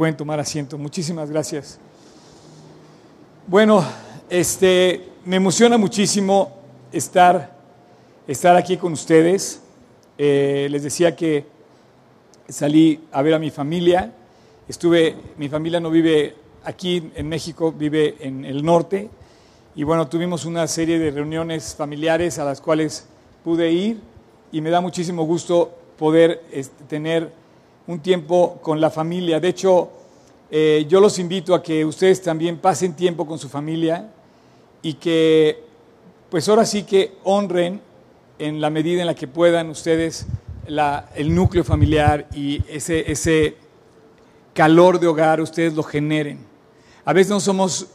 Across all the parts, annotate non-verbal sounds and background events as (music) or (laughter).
pueden tomar asiento. Muchísimas gracias. Bueno, este, me emociona muchísimo estar, estar aquí con ustedes. Eh, les decía que salí a ver a mi familia. Estuve, mi familia no vive aquí en México, vive en el norte. Y bueno, tuvimos una serie de reuniones familiares a las cuales pude ir y me da muchísimo gusto poder este, tener un tiempo con la familia. De hecho, eh, yo los invito a que ustedes también pasen tiempo con su familia y que, pues ahora sí que honren en la medida en la que puedan ustedes el núcleo familiar y ese, ese calor de hogar, ustedes lo generen. A veces no somos,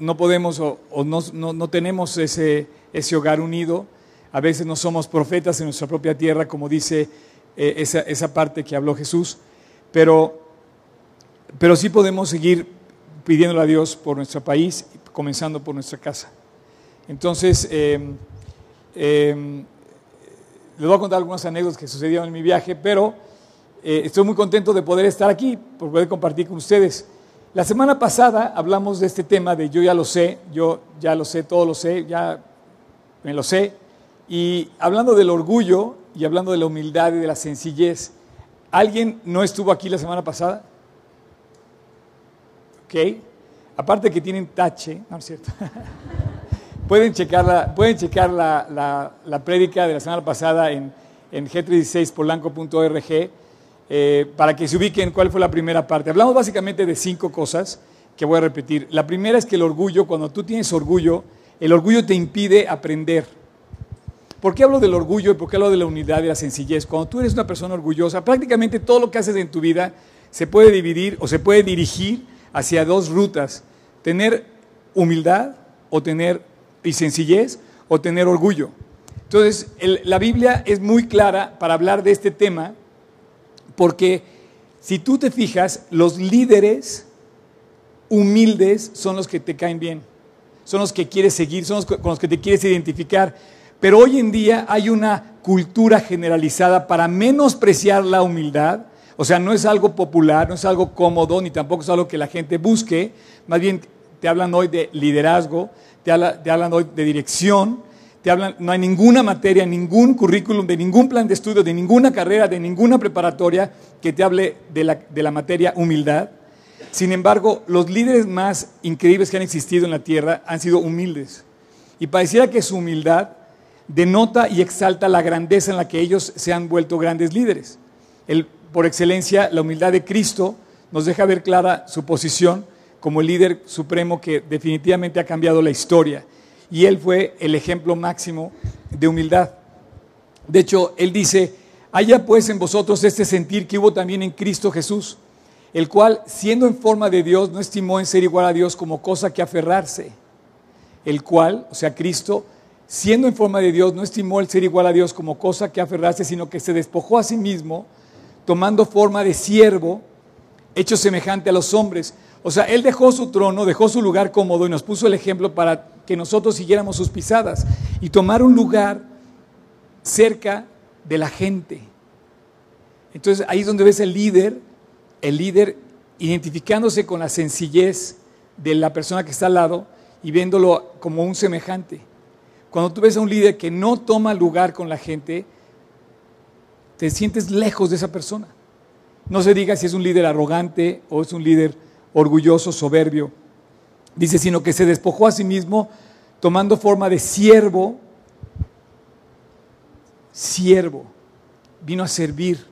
no podemos o, no, no, tenemos ese, ese hogar unido, a veces no somos profetas en nuestra propia tierra, como dice eh, esa, esa, parte que habló Jesús, pero, pero sí podemos seguir pidiéndole a Dios por nuestro país, comenzando por nuestra casa. Entonces, eh, eh, les voy a contar algunas anécdotas que sucedieron en mi viaje, pero eh, estoy muy contento de poder estar aquí, por poder compartir con ustedes. La semana pasada hablamos de este tema de yo ya lo sé, yo ya lo sé, todo lo sé, ya me lo sé. Y hablando del orgullo y hablando de la humildad y de la sencillez, ¿alguien no estuvo aquí la semana pasada? ¿Ok? Aparte que tienen tache, no es cierto. (laughs) Pueden checar la, pueden checar la, la, prédica de la semana pasada en, en g36polanco.org eh, para que se ubiquen cuál fue la primera parte. Hablamos básicamente de cinco cosas que voy a repetir. La primera es que el orgullo, cuando tú tienes orgullo, el orgullo te impide aprender. ¿Por qué hablo del orgullo y por qué hablo de la unidad y la sencillez? Cuando tú eres una persona orgullosa, prácticamente todo lo que haces en tu vida se puede dividir o se puede dirigir hacia dos rutas. Tener humildad o tener y sencillez o tener orgullo. Entonces, la Biblia es muy clara para hablar de este tema porque si tú te fijas, los líderes humildes son los que te caen bien, son los que quieres seguir, son los con los que te quieres identificar. Pero hoy en día hay una cultura generalizada para menospreciar la humildad. O sea, no es algo popular, no es algo cómodo, ni tampoco es algo que la gente busque. Más bien te hablan hoy de liderazgo, te, hablan hoy de dirección, te hablan, no hay ninguna materia, ningún currículum, de ningún plan de estudio, de ninguna carrera, de ninguna preparatoria que te hable de la, de la materia humildad. Sin embargo, los líderes más increíbles que han existido en la tierra han sido humildes. Y pareciera que su humildad denota y exalta la grandeza en la que ellos se han vuelto grandes líderes. Por excelencia, la humildad de Cristo nos deja ver clara su posición como el líder supremo que definitivamente ha cambiado la historia. Y él fue el ejemplo máximo de humildad. De hecho, él dice, haya pues en vosotros este sentir que hubo también en Cristo Jesús, el cual, siendo en forma de Dios, no estimó en ser igual a Dios como cosa que aferrarse. El cual, o sea, Cristo, siendo en forma de Dios, no estimó el ser igual a Dios como cosa que aferrarse, sino que se despojó a sí mismo, tomando forma de siervo, hecho semejante a los hombres o sea, Él dejó su trono, dejó su lugar cómodo y nos puso el ejemplo para que nosotros siguiéramos sus pisadas y tomar un lugar cerca de la gente. Entonces ahí es donde ves el líder, el líder identificándose con la sencillez de la persona que está al lado y viéndolo como un semejante. Cuando tú ves a un líder que no toma lugar con la gente, te sientes lejos de esa persona. No se diga si es un líder arrogante o es un líder orgulloso, soberbio. Dice, sino que se despojó a sí mismo tomando forma de siervo, siervo, vino a servir,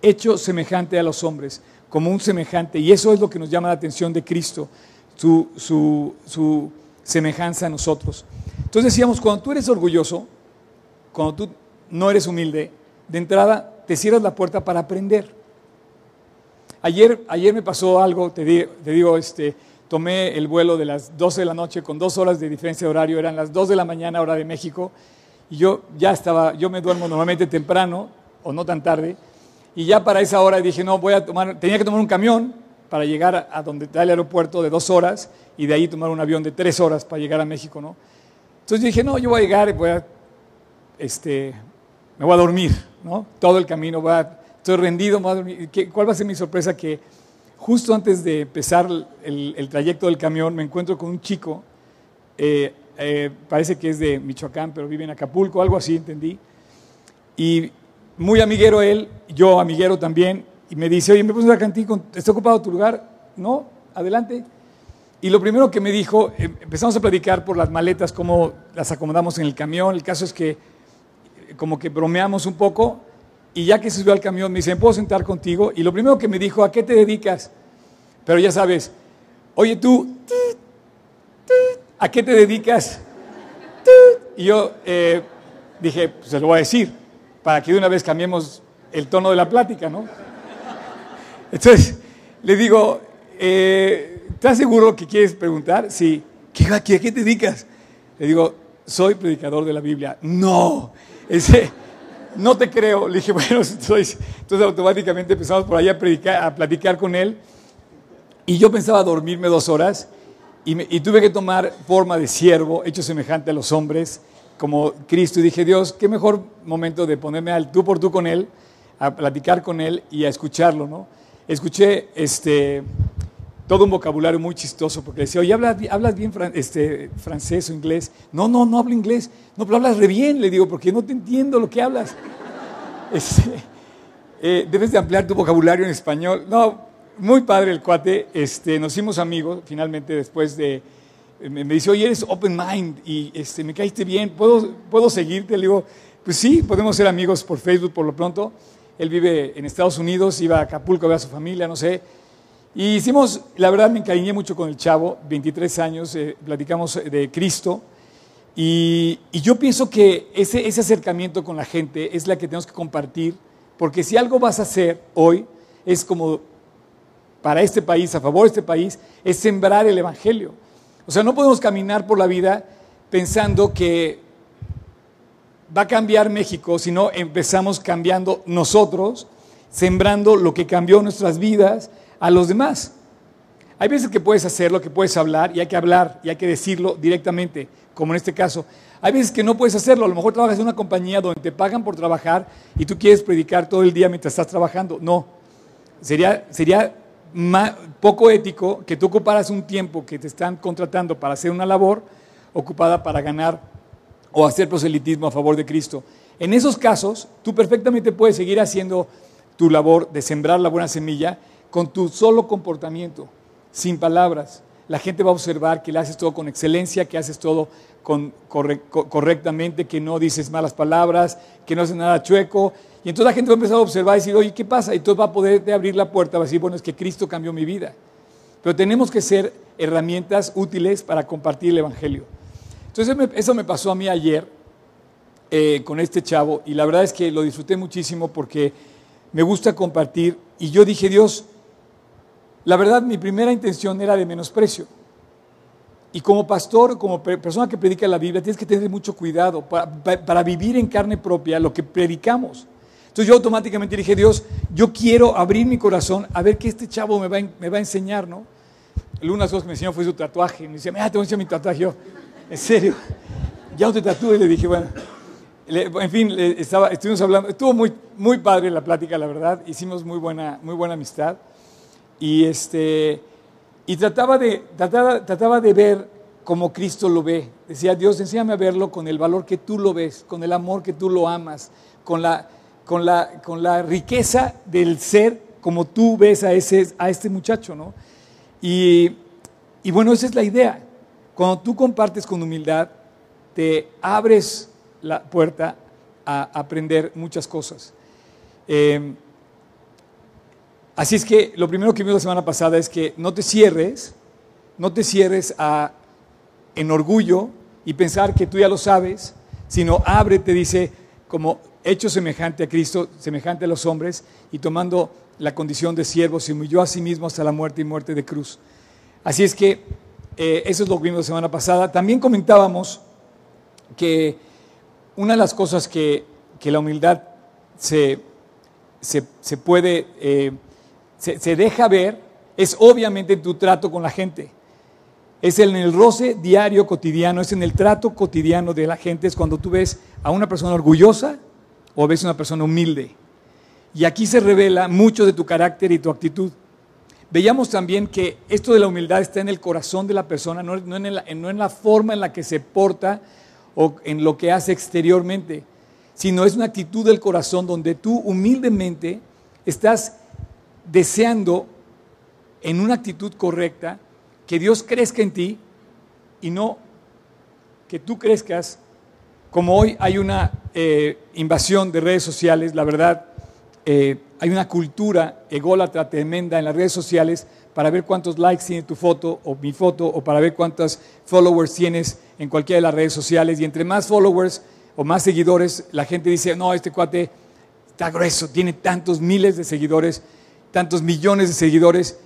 hecho semejante a los hombres, como un semejante. Y eso es lo que nos llama la atención de Cristo, su, su, su semejanza a nosotros. Entonces decíamos, cuando tú eres orgulloso, cuando tú no eres humilde, de entrada te cierras la puerta para aprender. Ayer, ayer me pasó algo, te, digo, este, tomé el vuelo de las 12 de la noche con dos horas de diferencia de horario, eran las 2 de la mañana hora de México, y yo ya estaba, yo me duermo normalmente temprano, o no tan tarde, y ya para esa hora dije, no, voy a tomar, tenía que tomar un camión para llegar a, donde está el aeropuerto de dos horas, y de ahí tomar un avión de tres horas para llegar a México, ¿no? Entonces dije, no, yo voy a llegar y voy a, este, me voy a dormir, ¿no? Todo el camino voy a estoy rendido, ¿cuál va a ser mi sorpresa? Que justo antes de empezar el, trayecto del camión me encuentro con un chico, eh, eh, parece que es de Michoacán, pero vive en Acapulco, algo así, entendí. Y muy amiguero él, yo amiguero también, y me dice, oye, ¿me puedes dar ti? ¿Está ocupado tu lugar? No, adelante. Y lo primero que me dijo, em, empezamos a platicar por las maletas, cómo las acomodamos en el camión. El caso es que como que bromeamos un poco y ya que se subió al camión me dice, puedo sentar contigo? Y lo primero que me dijo, ¿a qué te dedicas? Pero ya sabes, oye tú, ¿a qué te dedicas? Y yo eh, dije, pues se lo voy a decir, para que de una vez cambiemos el tono de la plática, ¿no? Entonces le digo, eh, ¿Estás seguro que quieres preguntar? Sí. ¿Qué, ¿A qué te dedicas? Le digo, soy predicador de la Biblia. No, ese, no te creo. Le dije, (laughs) bueno, entonces, entonces automáticamente empezamos por ahí a, predicar, a platicar con él. Y yo pensaba dormirme dos horas y, y, tuve que tomar forma de siervo, hecho semejante a los hombres, como Cristo. Y dije, Dios, qué mejor momento de ponerme al tú por tú con Él, a platicar con Él y a escucharlo, ¿no? Escuché este, todo un vocabulario muy chistoso, porque decía, oye, ¿hablas, hablas bien este, francés o inglés? No, no, no hablo inglés. No, pero hablas re bien, le digo, porque no te entiendo lo que hablas. (laughs) Este, eh, debes de ampliar tu vocabulario en español. No, muy padre el cuate. Este, nos hicimos amigos, finalmente, después de... Me, dice, oye, eres open mind y este, me caíste bien, ¿Puedo, ¿puedo seguirte? Le digo, pues sí, podemos ser amigos por Facebook por lo pronto. Él vive en Estados Unidos, iba a Acapulco a ver a su familia, no sé y hicimos, la verdad me encariñé mucho con el chavo, 23 años, eh, platicamos de Cristo. Y, yo pienso que ese, ese acercamiento con la gente es la que tenemos que compartir, porque si algo vas a hacer hoy, es como para este país, a favor de este país, es sembrar el Evangelio. O sea, no podemos caminar por la vida pensando que va a cambiar México, sino empezamos cambiando nosotros, sembrando lo que cambió nuestras vidas a los demás. Hay veces que puedes hacerlo, que puedes hablar y hay que hablar y hay que decirlo directamente, como en este caso. Hay veces que no puedes hacerlo, a lo mejor trabajas en una compañía donde te pagan por trabajar y tú quieres predicar todo el día mientras estás trabajando. No, sería, sería poco ético que tú ocuparas un tiempo que te están contratando para hacer una labor ocupada para ganar o hacer proselitismo a favor de Cristo. En esos casos, tú perfectamente puedes seguir haciendo tu labor de sembrar la buena semilla con tu solo comportamiento, sin palabras. La gente va a observar que le haces todo con excelencia, que haces todo correctamente, que no dices malas palabras, que no haces nada chueco. Y entonces la gente va a empezar a observar y decir, oye, ¿qué pasa? Y entonces va a poder abrir la puerta, va a decir, bueno, es que Cristo cambió mi vida. Pero tenemos que ser herramientas útiles para compartir el Evangelio. Entonces eso me pasó a mí ayer eh, con este chavo y la verdad es que lo disfruté muchísimo porque me gusta compartir y yo dije, Dios, la verdad, mi primera intención era de menosprecio. Y como pastor, como persona que predica la Biblia, tienes que tener mucho cuidado para, vivir en carne propia lo que predicamos. Entonces yo automáticamente dije, Dios, yo quiero abrir mi corazón a ver qué este chavo me va, me va a enseñar, ¿no? Una de las cosas que me enseñó fue su tatuaje. Me decía, mira, te voy a enseñar mi tatuaje. Yo, en serio, ya te tatúe. Le dije, bueno, en fin, estaba, estuvimos hablando, estuvo muy, muy padre la plática, la verdad. Hicimos muy buena, muy buena amistad. Y, este, y trataba, de, trataba, trataba de ver como Cristo lo ve. Decía, Dios, enséñame a verlo con el valor que tú lo ves, con el amor que tú lo amas, con la, con la, con la riqueza del ser como tú ves a, ese, a este muchacho, ¿no? Y, y bueno, esa es la idea. Cuando tú compartes con humildad, te abres la puerta a aprender muchas cosas. Eh, Así es que lo primero que vimos la semana pasada es que no te cierres, no te cierres en orgullo y pensar que tú ya lo sabes, sino ábrete, dice, como hecho semejante a Cristo, semejante a los hombres, y tomando la condición de siervo, se humilló a sí mismo hasta la muerte y muerte de cruz. Así es que eh, eso es lo que vimos la semana pasada. También comentábamos que una de las cosas que, la humildad se, se, puede... Eh, se, deja ver es obviamente en tu trato con la gente. Es en el roce diario, cotidiano, es en el trato cotidiano de la gente, es cuando tú ves a una persona orgullosa o ves a una persona humilde. Y aquí se revela mucho de tu carácter y tu actitud. Veíamos también que esto de la humildad está en el corazón de la persona, no, en la, no en la forma en la que se porta o en lo que hace exteriormente, sino es una actitud del corazón donde tú humildemente estás deseando en una actitud correcta que Dios crezca en ti y no que tú crezcas. Como hoy hay una eh, invasión de redes sociales, la verdad, eh, hay una cultura ególatra tremenda en las redes sociales para ver cuántos likes tiene tu foto o mi foto o para ver cuántos followers tienes en cualquiera de las redes sociales. Y entre más followers o más seguidores, la gente dice, no, este cuate está grueso, tiene tantos miles de seguidores, tantos millones de seguidores.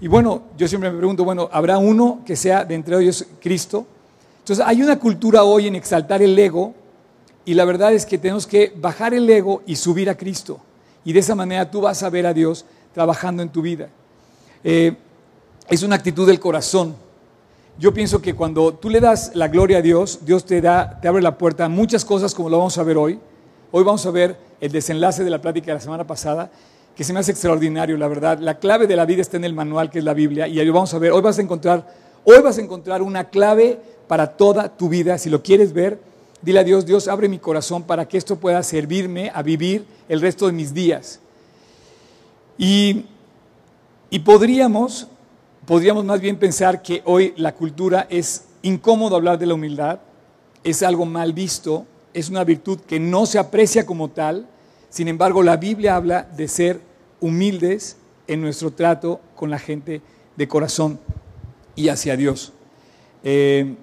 Y bueno, yo siempre me pregunto, bueno, ¿habrá uno que sea de entre ellos Cristo? Entonces hay una cultura hoy en exaltar el ego y la verdad es que tenemos que bajar el ego y subir a Cristo. Y de esa manera tú vas a ver a Dios trabajando en tu vida. Eh, es una actitud del corazón. Yo pienso que cuando tú le das la gloria a Dios, Dios te, da, te abre la puerta a muchas cosas como lo vamos a ver hoy. Hoy vamos a ver el desenlace de la plática de la semana pasada, que se me hace extraordinario, la verdad. La clave de la vida está en el manual que es la Biblia y ahí vamos a ver, hoy vas a encontrar, hoy vas a encontrar una clave para toda tu vida. Si lo quieres ver, dile a Dios, Dios abre mi corazón para que esto pueda servirme a vivir el resto de mis días. Y, y podríamos, podríamos más bien pensar que hoy la cultura es incómodo hablar de la humildad, es algo mal visto, es una virtud que no se aprecia como tal, sin embargo la Biblia habla de ser humildes en nuestro trato con la gente de corazón y hacia Dios. Eh,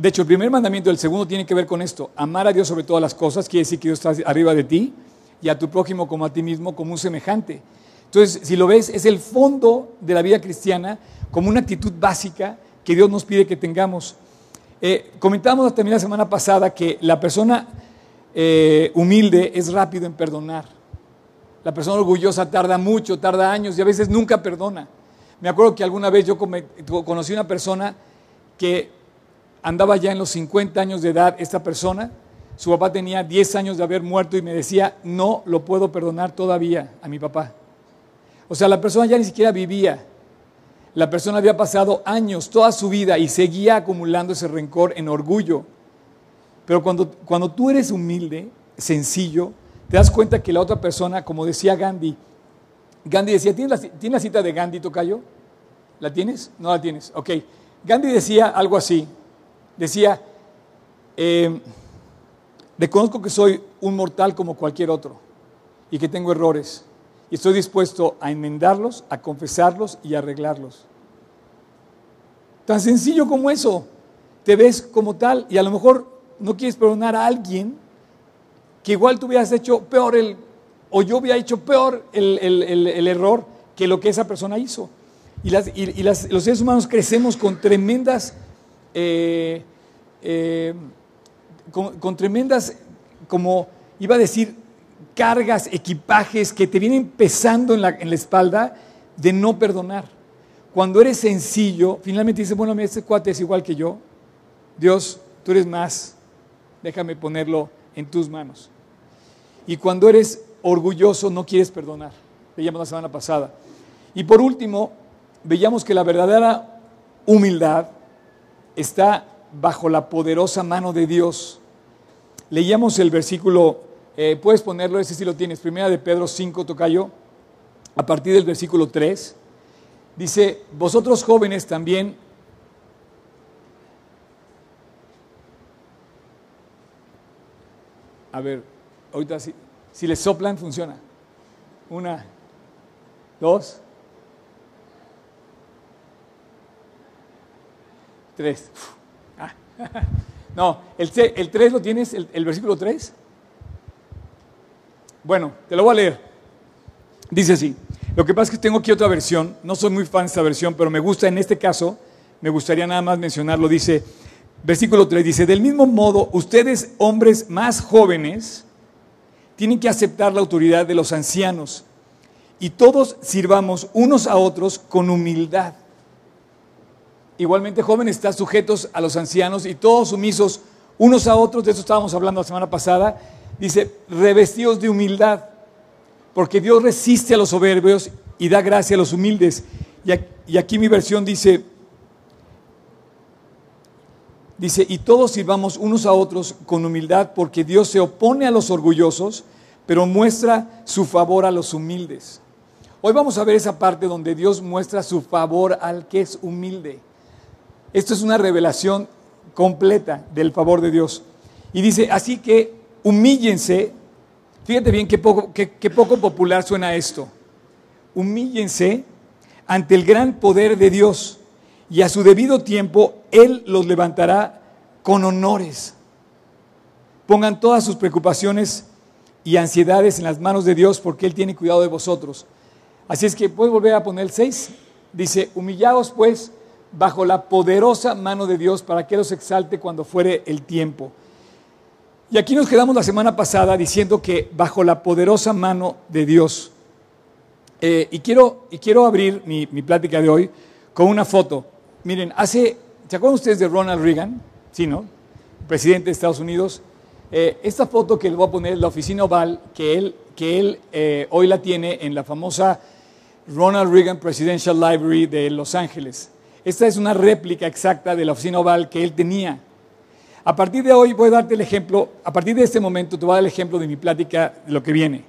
de hecho, el primer mandamiento y el segundo tiene que ver con esto. Amar a Dios sobre todas las cosas quiere decir que Dios está arriba de ti y a tu prójimo como a ti mismo como un semejante. Entonces, si lo ves, es el fondo de la vida cristiana como una actitud básica que Dios nos pide que tengamos. Eh, comentábamos también la semana pasada que la persona eh, humilde es rápido en perdonar. La persona orgullosa tarda mucho, tarda años y a veces nunca perdona. Me acuerdo que alguna vez yo conocí una persona que andaba ya en los 50 años de edad, esta persona, su papá tenía 10 años de haber muerto y me decía, no lo puedo perdonar todavía a mi papá. O sea, la persona ya ni siquiera vivía. La persona había pasado años, toda su vida, y seguía acumulando ese rencor en orgullo. Pero cuando, cuando tú eres humilde, sencillo, te das cuenta que la otra persona, como decía Gandhi, Gandhi decía, ¿tienes la, la cita de Gandhi, Tocayo? ¿La tienes? No la tienes. Ok. Gandhi decía algo así. Decía, eh, reconozco que soy un mortal como cualquier otro y que tengo errores y estoy dispuesto a enmendarlos, a confesarlos y a arreglarlos. Tan sencillo como eso. Te ves como tal y a lo mejor no quieres perdonar a alguien que igual tú hubieras hecho peor el, o yo hubiera hecho peor el, error que lo que esa persona hizo. Y, los seres humanos crecemos con tremendas, eh, eh, con tremendas, como iba a decir, cargas, equipajes que te vienen pesando en la, en la espalda de no perdonar. Cuando eres sencillo, finalmente dices, bueno, este cuate es igual que yo. Dios, tú eres más. Déjame ponerlo en tus manos. Y cuando eres orgulloso, no quieres perdonar. Veíamos la semana pasada. Y por último, veíamos que la verdadera humildad está bajo la poderosa mano de Dios. Leíamos el versículo eh, puedes ponerlo, ese sí lo tienes. Primera de Pedro 5, tocayo, a partir del versículo 3. Dice, vosotros jóvenes también A ver, ahorita si, si le soplan funciona. Una, dos, tres. (laughs) No, el, el 3 lo tienes, el, versículo 3. Bueno, te lo voy a leer. Dice así. Lo que pasa es que tengo aquí otra versión. No soy muy fan de esta versión, pero me gusta en este caso. Me gustaría nada más mencionarlo. Dice, versículo 3, dice, del mismo modo, ustedes, hombres más jóvenes, tienen que aceptar la autoridad de los ancianos y todos sirvamos unos a otros con humildad. Igualmente, jóvenes, están sujetos a los ancianos y todos sumisos unos a otros. De eso estábamos hablando la semana pasada dice, revestidos de humildad. porque Dios resiste a los soberbios y da gracia a los humildes. Y aquí mi versión dice, dice, y todos sirvamos unos a otros con humildad, porque Dios se opone a los orgullosos, pero muestra su favor a los humildes. Hoy vamos a ver esa parte donde Dios muestra su favor al que es humilde. Esto es una revelación completa del favor de Dios. Y dice, así que humíllense, fíjate bien qué poco, qué poco popular suena esto, humíllense ante el gran poder de Dios y a su debido tiempo Él los levantará con honores. Pongan todas sus preocupaciones y ansiedades en las manos de Dios porque Él tiene cuidado de vosotros. Así es que puedes volver a poner el 6. Dice, humillaos pues bajo la poderosa mano de Dios para que los exalte cuando fuere el tiempo. Y aquí nos quedamos la semana pasada diciendo que bajo la poderosa mano de Dios. Eh, y, quiero, y quiero abrir mi, plática de hoy con una foto. Miren, hace, ¿se acuerdan ustedes de Ronald Reagan? Sí, ¿no? Presidente de Estados Unidos. Eh, esta foto que le voy a poner es la oficina oval que él, que él eh, hoy la tiene en la famosa Ronald Reagan Presidential Library de Los Ángeles. Esta es una réplica exacta de la oficina oval que él tenía. A partir de hoy voy a darte el ejemplo, a partir de este momento te voy a dar el ejemplo de mi plática de lo que viene.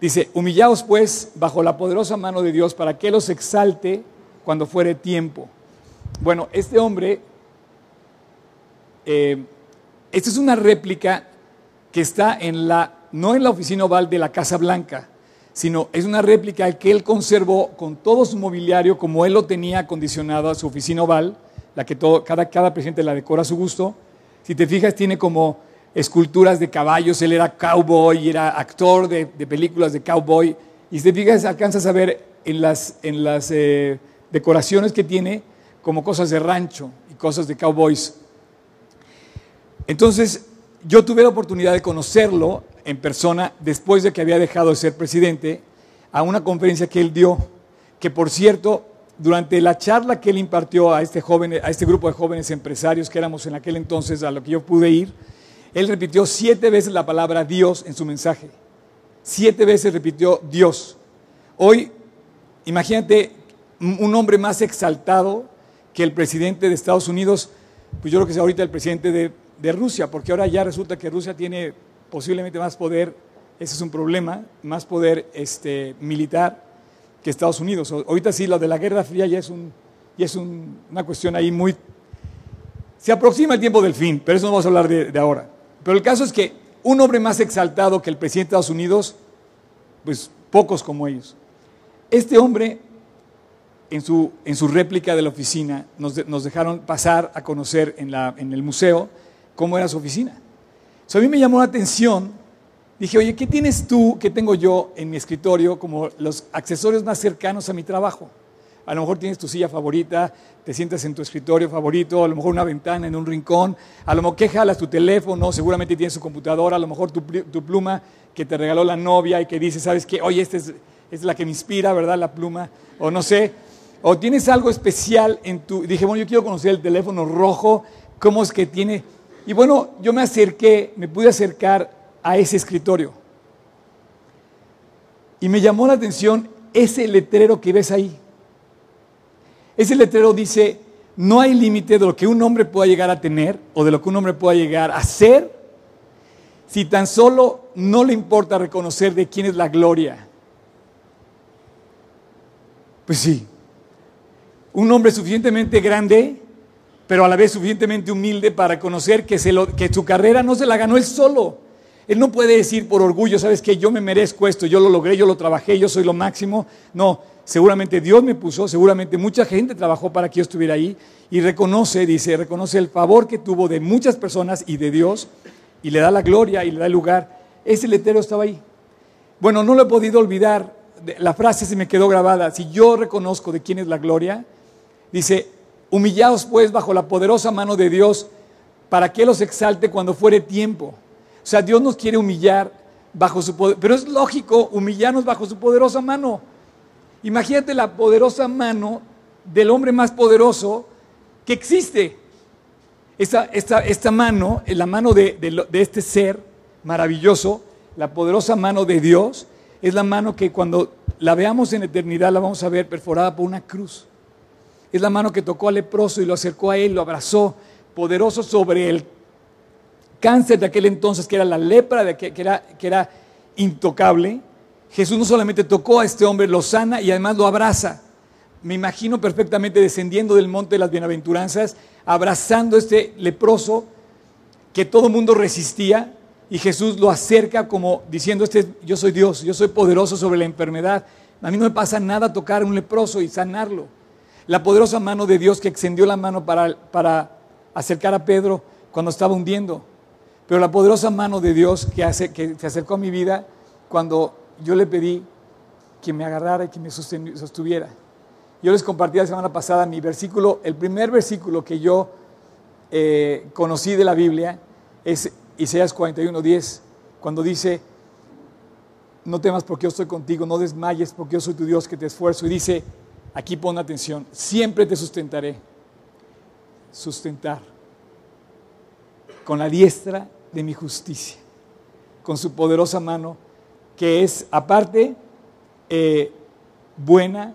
Dice, humillaos pues bajo la poderosa mano de Dios para que los exalte cuando fuere tiempo. Bueno, este hombre, eh, esta es una réplica que está en la, no en la oficina oval de la Casa Blanca, sino es una réplica que él conservó con todo su mobiliario como él lo tenía acondicionado a su oficina oval, la que todo, cada, cada presidente la decora a su gusto. Si te fijas, tiene como esculturas de caballos, él era cowboy, era actor de, películas de cowboy, y si te fijas, alcanzas a ver en las, en las eh, decoraciones que tiene como cosas de rancho y cosas de cowboys. Entonces, yo tuve la oportunidad de conocerlo en persona después de que había dejado de ser presidente a una conferencia que él dio, que por cierto, durante la charla que él impartió a este, joven, a este grupo de jóvenes empresarios que éramos en aquel entonces, a lo que yo pude ir, él repitió siete veces la palabra Dios en su mensaje. Siete veces repitió Dios. Hoy, imagínate un hombre más exaltado que el presidente de Estados Unidos, pues yo creo que es ahorita el presidente de, de Rusia, porque ahora ya resulta que Rusia tiene posiblemente más poder, ese es un problema, más poder este, militar que Estados Unidos. Ahorita sí, lo de la Guerra Fría ya es, un, ya es una cuestión ahí muy... Se aproxima el tiempo del fin, pero eso no vamos a hablar de, ahora. Pero el caso es que un hombre más exaltado que el presidente de Estados Unidos, pues pocos como ellos. Este hombre, en su, en su réplica de la oficina, nos, nos dejaron pasar a conocer en, la, en el museo cómo era su oficina a mí me llamó la atención. Dije, oye, ¿qué tienes tú que tengo yo en mi escritorio como los accesorios más cercanos a mi trabajo? A lo mejor tienes tu silla favorita, te sientas en tu escritorio favorito, a lo mejor una ventana en un rincón, a lo mejor que jalas tu teléfono, seguramente tienes tu computadora, a lo mejor tu, pluma que te regaló la novia y que dice, ¿sabes qué? Oye, esta es, es la que me inspira, ¿verdad? La pluma, o no sé. O tienes algo especial en tu... Dije, bueno, yo quiero conocer el teléfono rojo, cómo es que tiene y bueno, yo me acerqué, me pude acercar a ese escritorio. Y me llamó la atención ese letrero que ves ahí. Ese letrero dice, no hay límite de lo que un hombre pueda llegar a tener o de lo que un hombre pueda llegar a ser si tan solo no le importa reconocer de quién es la gloria. Pues sí, un hombre suficientemente grande pero a la vez suficientemente humilde para conocer que, su carrera no se la ganó él solo. Él no puede decir por orgullo, sabes que yo me merezco esto, yo lo logré, yo lo trabajé, yo soy lo máximo. No, seguramente Dios me puso, seguramente mucha gente trabajó para que yo estuviera ahí y reconoce, dice, reconoce el favor que tuvo de muchas personas y de Dios y le da la gloria y le da el lugar. Ese letrero estaba ahí. Bueno, no lo he podido olvidar, la frase se me quedó grabada, si yo reconozco de quién es la gloria, dice, Humillaos pues bajo la poderosa mano de Dios para que los exalte cuando fuere tiempo. O sea, Dios nos quiere humillar bajo su poder, pero es lógico humillarnos bajo su poderosa mano. Imagínate la poderosa mano del hombre más poderoso que existe. Esta, esta, esta mano, la mano de, de este ser maravilloso, la poderosa mano de Dios, es la mano que cuando la veamos en eternidad la vamos a ver perforada por una cruz. Es la mano que tocó al leproso y lo acercó a él, lo abrazó, poderoso sobre el cáncer de aquel entonces, que era la lepra, de que, era, que era intocable. Jesús no solamente tocó a este hombre, lo sana y además lo abraza. Me imagino perfectamente descendiendo del monte de las bienaventuranzas, abrazando a este leproso que todo el mundo resistía y Jesús lo acerca como diciendo, este, yo soy Dios, yo soy poderoso sobre la enfermedad. A mí no me pasa nada tocar a un leproso y sanarlo. La poderosa mano de Dios que extendió la mano para, para acercar a Pedro cuando estaba hundiendo. Pero la poderosa mano de Dios que, hace, que se acercó a mi vida cuando yo le pedí que me agarrara y que me sostuviera. Yo les compartí la semana pasada mi versículo, el primer versículo que yo eh, conocí de la Biblia es Isaías 41:10, cuando dice, no temas porque yo estoy contigo, no desmayes porque yo soy tu Dios que te esfuerzo. Y dice, aquí pon atención, siempre te sustentaré. Sustentar con la diestra de mi justicia, con su poderosa mano, que es aparte eh, buena,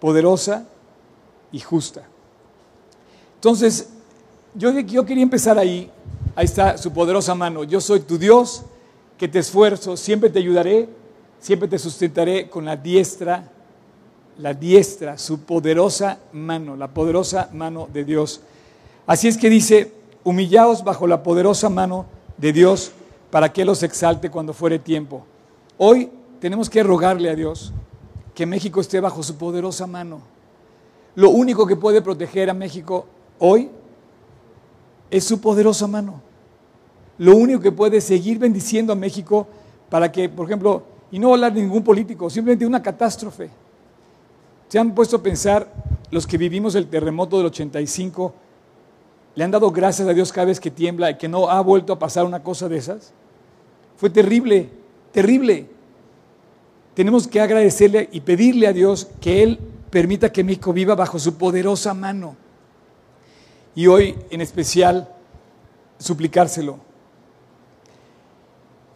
poderosa y justa. Entonces, yo, yo quería empezar ahí, ahí está su poderosa mano, yo soy tu Dios, que te esfuerzo, siempre te ayudaré, siempre te sustentaré con la diestra, la diestra, su poderosa mano, la poderosa mano de Dios. Así es que dice, humillaos bajo la poderosa mano de Dios para que los exalte cuando fuere tiempo. Hoy tenemos que rogarle a Dios que México esté bajo su poderosa mano. Lo único que puede proteger a México hoy es su poderosa mano. Lo único que puede seguir bendiciendo a México para que, por ejemplo, y no hablar de ningún político, simplemente una catástrofe. ¿Se han puesto a pensar los que vivimos el terremoto del 85? ¿Le han dado gracias a Dios cada vez que tiembla y que no ha vuelto a pasar una cosa de esas? Fue terrible, terrible tenemos que agradecerle y pedirle a Dios que Él permita que México viva bajo su poderosa mano. Y hoy en especial suplicárselo.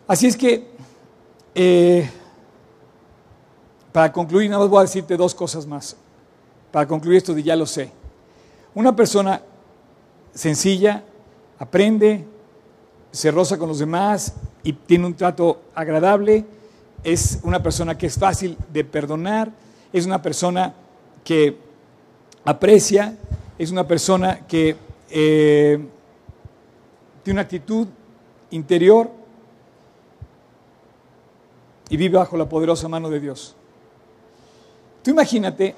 Así es que, eh, para concluir, nada más voy a decirte dos cosas más. Para concluir esto de ya lo sé. Una persona sencilla, aprende, se roza con los demás y tiene un trato agradable es una persona que es fácil de perdonar, es una persona que aprecia, es una persona que eh, tiene una actitud interior y vive bajo la poderosa mano de Dios. Tú imagínate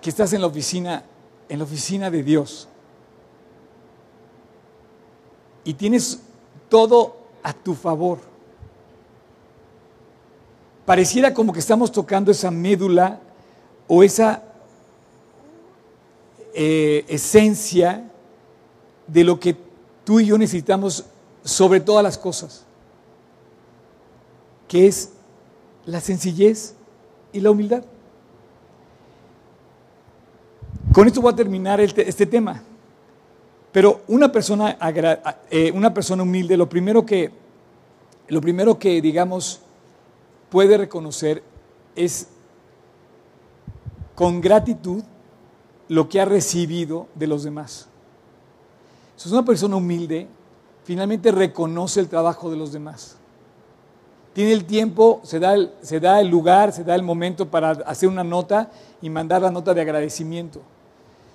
que estás en la oficina, en la oficina de Dios y tienes todo a tu favor. Pareciera como que estamos tocando esa médula o esa eh, esencia de lo que tú y yo necesitamos sobre todas las cosas, que es la sencillez y la humildad. Con esto voy a terminar este tema. Pero una persona, eh, una persona humilde, lo primero que, lo primero que digamos, puede reconocer es con gratitud lo que ha recibido de los demás. Si es una persona humilde, finalmente reconoce el trabajo de los demás. Tiene el tiempo, se da el, lugar, se da el momento para hacer una nota y mandar la nota de agradecimiento.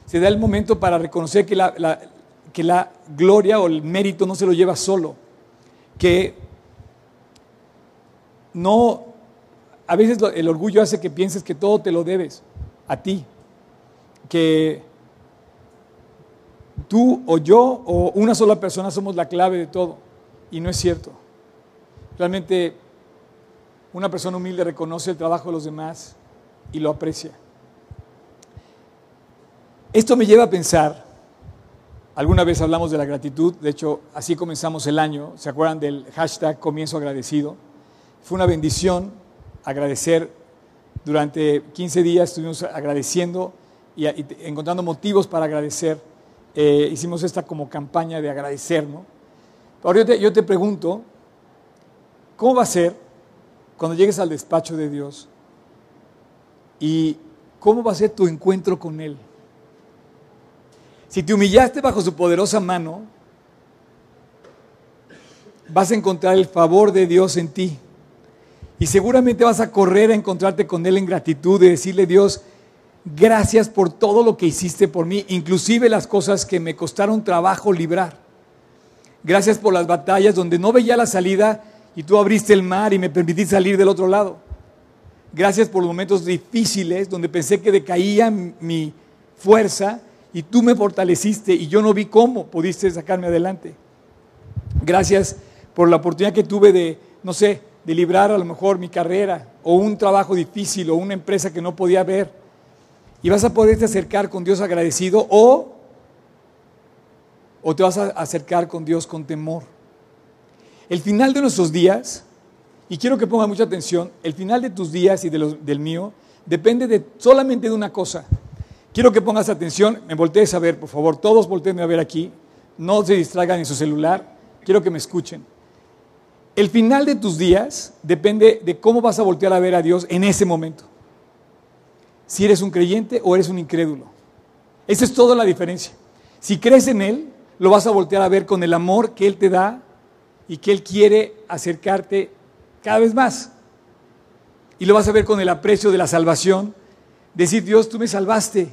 Se da el momento para reconocer que la, que la gloria o el mérito no se lo lleva solo, que no, a veces el orgullo hace que pienses que todo te lo debes a ti, que tú o yo o una sola persona somos la clave de todo, y no es cierto. Realmente una persona humilde reconoce el trabajo de los demás y lo aprecia. Esto me lleva a pensar, alguna vez hablamos de la gratitud, de hecho así comenzamos el año, ¿se acuerdan del hashtag comienzo agradecido? Fue una bendición agradecer. Durante 15 días estuvimos agradeciendo y, encontrando motivos para agradecer. Eh, hicimos esta como campaña de agradecer, ¿no? Ahora yo te, yo te pregunto, ¿cómo va a ser cuando llegues al despacho de Dios y cómo va a ser tu encuentro con Él. Si te humillaste bajo su poderosa mano, vas a encontrar el favor de Dios en ti. Y seguramente vas a correr a encontrarte con Él en gratitud y decirle, Dios, gracias por todo lo que hiciste por mí, inclusive las cosas que me costaron trabajo librar. Gracias por las batallas donde no veía la salida y tú abriste el mar y me permitiste salir del otro lado. Gracias por los momentos difíciles donde pensé que decaía mi fuerza y tú me fortaleciste y yo no vi cómo pudiste sacarme adelante. Gracias por la oportunidad que tuve de, no sé, de librar a lo mejor mi carrera o un trabajo difícil o una empresa que no podía ver. Y vas a poderte acercar con Dios agradecido o, o te vas a acercar con Dios con temor. El final de nuestros días, y quiero que ponga mucha atención, el final de tus días y del mío depende de, solamente de una cosa. Quiero que pongas atención, me voltees a ver, por favor, todos volteen a ver aquí, no se distraigan en su celular, quiero que me escuchen. El final de tus días depende de cómo vas a voltear a ver a Dios en ese momento. Si eres un creyente o eres un incrédulo. Esa es toda la diferencia. Si crees en Él, lo vas a voltear a ver con el amor que Él te da y que Él quiere acercarte cada vez más. Y lo vas a ver con el aprecio de la salvación. Decir, Dios, tú me salvaste.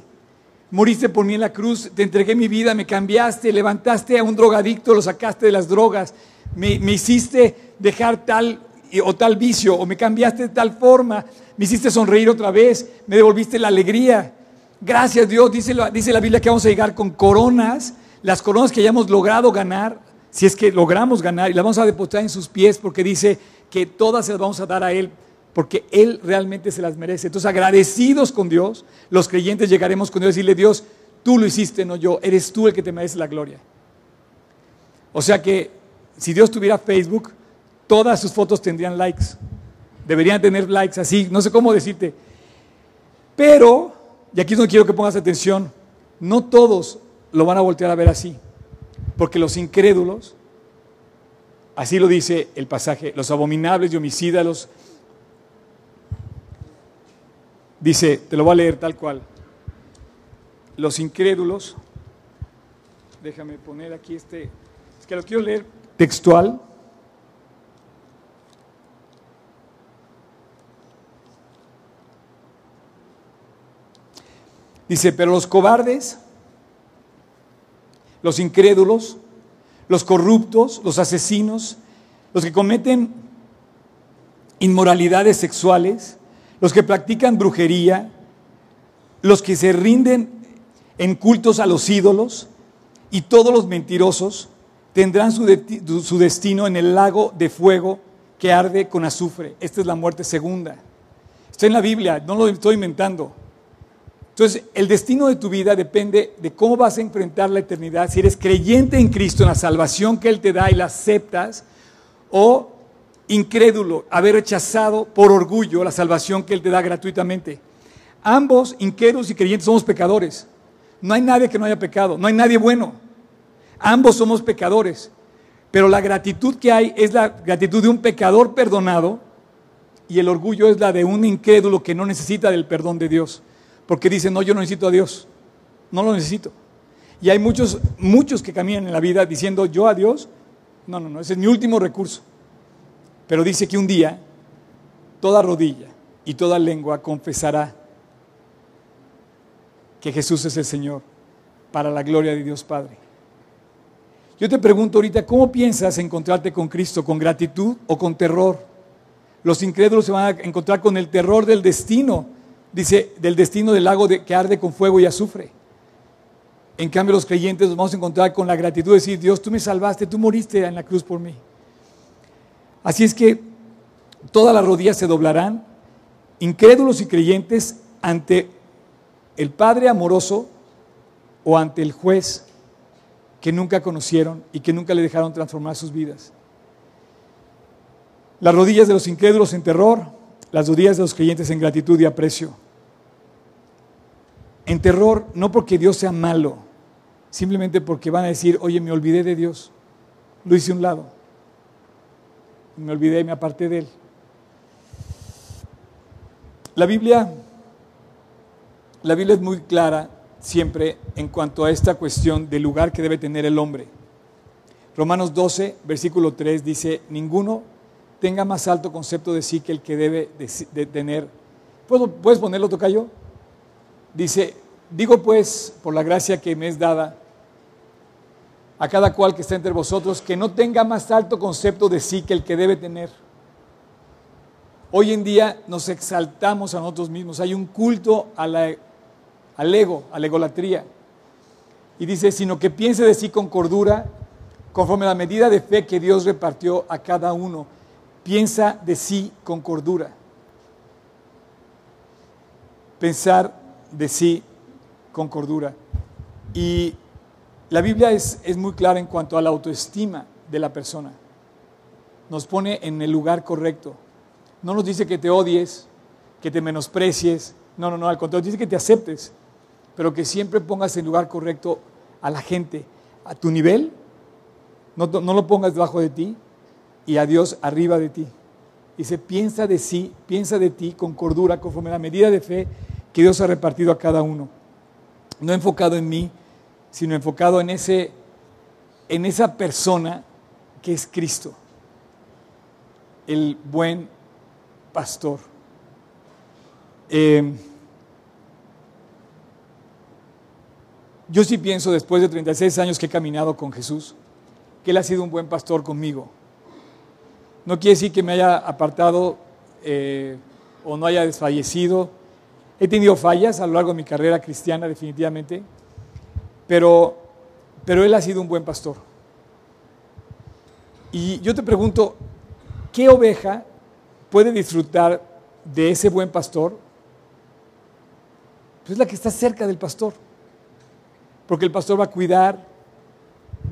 Moriste por mí en la cruz, te entregué mi vida, me cambiaste, levantaste a un drogadicto, lo sacaste de las drogas, me, hiciste dejar tal o tal vicio, o me cambiaste de tal forma, me hiciste sonreír otra vez, me devolviste la alegría. Gracias Dios, dice la, dice la Biblia que vamos a llegar con coronas, las coronas que hayamos logrado ganar, si es que logramos ganar, y las vamos a depositar en sus pies, porque dice que todas se las vamos a dar a Él, porque Él realmente se las merece. Entonces, agradecidos con Dios, los creyentes llegaremos con Dios y decirle, Dios, tú lo hiciste, no yo, eres tú el que te merece la gloria. O sea que si Dios tuviera Facebook, todas sus fotos tendrían likes. Deberían tener likes así, no sé cómo decirte. Pero, y aquí es donde quiero que pongas atención, no todos lo van a voltear a ver así. Porque los incrédulos, así lo dice el pasaje, los abominables y homicidas, los... Dice, te lo voy a leer tal cual. Los incrédulos, déjame poner aquí este, es que lo quiero leer textual. Dice, pero los cobardes, los incrédulos, los corruptos, los asesinos, los que cometen inmoralidades sexuales, los que practican brujería, los que se rinden en cultos a los ídolos y todos los mentirosos, tendrán su, destino en el lago de fuego que arde con azufre. Esta es la muerte segunda. Está en la Biblia, no lo estoy inventando. Entonces, el destino de tu vida depende de cómo vas a enfrentar la eternidad, si eres creyente en Cristo, en la salvación que Él te da y la aceptas, o incrédulo, haber rechazado por orgullo la salvación que Él te da gratuitamente. Ambos, incrédulos y creyentes, somos pecadores. No hay nadie que no haya pecado, no hay nadie bueno. Ambos somos pecadores, pero la gratitud que hay es la gratitud de un pecador perdonado y el orgullo es la de un incrédulo que no necesita del perdón de Dios, porque dice, no, yo no necesito a Dios, no lo necesito. Y hay muchos, muchos que caminan en la vida diciendo, yo a Dios, no, no, no, ese es mi último recurso. Pero dice que un día toda rodilla y toda lengua confesará que Jesús es el Señor para la gloria de Dios Padre. Yo te pregunto ahorita, ¿cómo piensas encontrarte con Cristo? ¿Con gratitud o con terror? Los incrédulos se van a encontrar con el terror del destino, dice, del destino del lago que arde con fuego y azufre. En cambio, los creyentes nos vamos a encontrar con la gratitud de decir, Dios, tú me salvaste, tú moriste en la cruz por mí. Así es que todas las rodillas se doblarán, incrédulos y creyentes, ante el Padre amoroso o ante el juez que nunca conocieron y que nunca le dejaron transformar sus vidas. Las rodillas de los incrédulos en terror, las rodillas de los creyentes en gratitud y aprecio. En terror, no porque Dios sea malo, simplemente porque van a decir, oye, me olvidé de Dios, lo hice a un lado, me olvidé y me aparté de Él. La Biblia, la Biblia es muy clara siempre en cuanto a esta cuestión del lugar que debe tener el hombre. Romanos 12, versículo 3 dice, ninguno tenga más alto concepto de sí que el que debe de, tener. ¿Puedes ponerlo, Tocayo? Dice, digo pues, por la gracia que me es dada, a cada cual que está entre vosotros, que no tenga más alto concepto de sí que el que debe tener. Hoy en día nos exaltamos a nosotros mismos, hay un culto al ego, a la egolatría. Y dice, sino que piense de sí con cordura, conforme a la medida de fe que Dios repartió a cada uno. Piensa de sí con cordura. Pensar de sí con cordura. Y la Biblia es, es muy clara en cuanto a la autoestima de la persona. Nos pone en el lugar correcto. No nos dice que te odies, que te menosprecies. No, no, no, al contrario, dice que te aceptes, pero que siempre pongas en lugar correcto a la gente, a tu nivel. No, no lo pongas debajo de ti y a Dios arriba de ti. Dice, piensa de sí, piensa de ti con cordura, conforme a la medida de fe que Dios ha repartido a cada uno. No enfocado en mí, sino enfocado en, ese, en esa persona que es Cristo, el buen pastor. Eh, yo sí pienso, después de 36 años que he caminado con Jesús, que Él ha sido un buen pastor conmigo. No quiere decir que me haya apartado eh, o no haya desfallecido. He tenido fallas a lo largo de mi carrera cristiana, definitivamente, pero, pero Él ha sido un buen pastor. Y yo te pregunto, ¿qué oveja puede disfrutar de ese buen pastor? Pues es la que está cerca del pastor. Porque el pastor va a cuidar,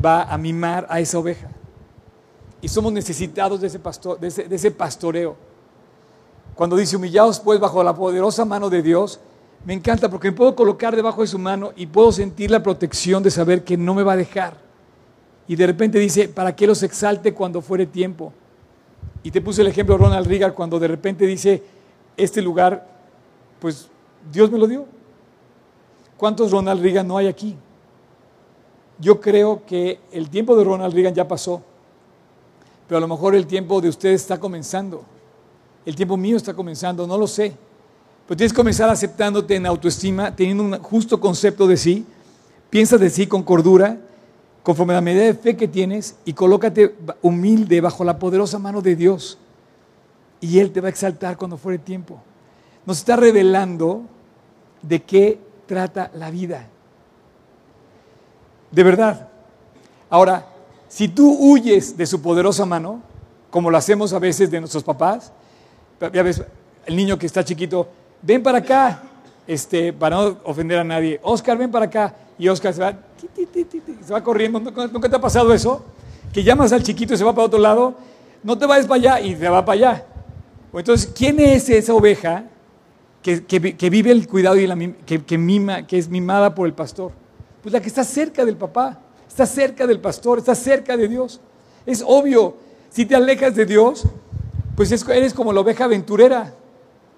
va a mimar a esa oveja. Y somos necesitados de ese, pastor, de ese, de ese pastoreo. Cuando dice humillados pues bajo la poderosa mano de Dios, me encanta porque me puedo colocar debajo de su mano y puedo sentir la protección de saber que no me va a dejar. Y de repente dice, ¿para qué los exalte cuando fuere tiempo? Y te puse el ejemplo de Ronald Reagan cuando de repente dice, este lugar, pues Dios me lo dio. ¿Cuántos Ronald Reagan no hay aquí? Yo creo que el tiempo de Ronald Reagan ya pasó, pero a lo mejor el tiempo de ustedes está comenzando. El tiempo mío está comenzando, no lo sé. Pero tienes que comenzar aceptándote en autoestima, teniendo un justo concepto de sí. Piensa de sí con cordura, conforme a la medida de fe que tienes, y colócate humilde bajo la poderosa mano de Dios. Y Él te va a exaltar cuando fuere tiempo. Nos está revelando de qué trata la vida. De verdad. Ahora, si tú huyes de su poderosa mano, como lo hacemos a veces de nuestros papás, ya ves, el niño que está chiquito, ven para acá, este, para no ofender a nadie. Oscar, ven para acá. Y Oscar se va, se va corriendo. ¿Nunca te ha pasado eso? Que llamas al chiquito y se va para otro lado. No te vayas para allá y se va para allá. Entonces, ¿quién es esa oveja que, que, vive el cuidado y la, que, que es mimada por el pastor? Pues la que está cerca del papá, está cerca del pastor, está cerca de Dios. Es obvio, si te alejas de Dios, pues eres como la oveja aventurera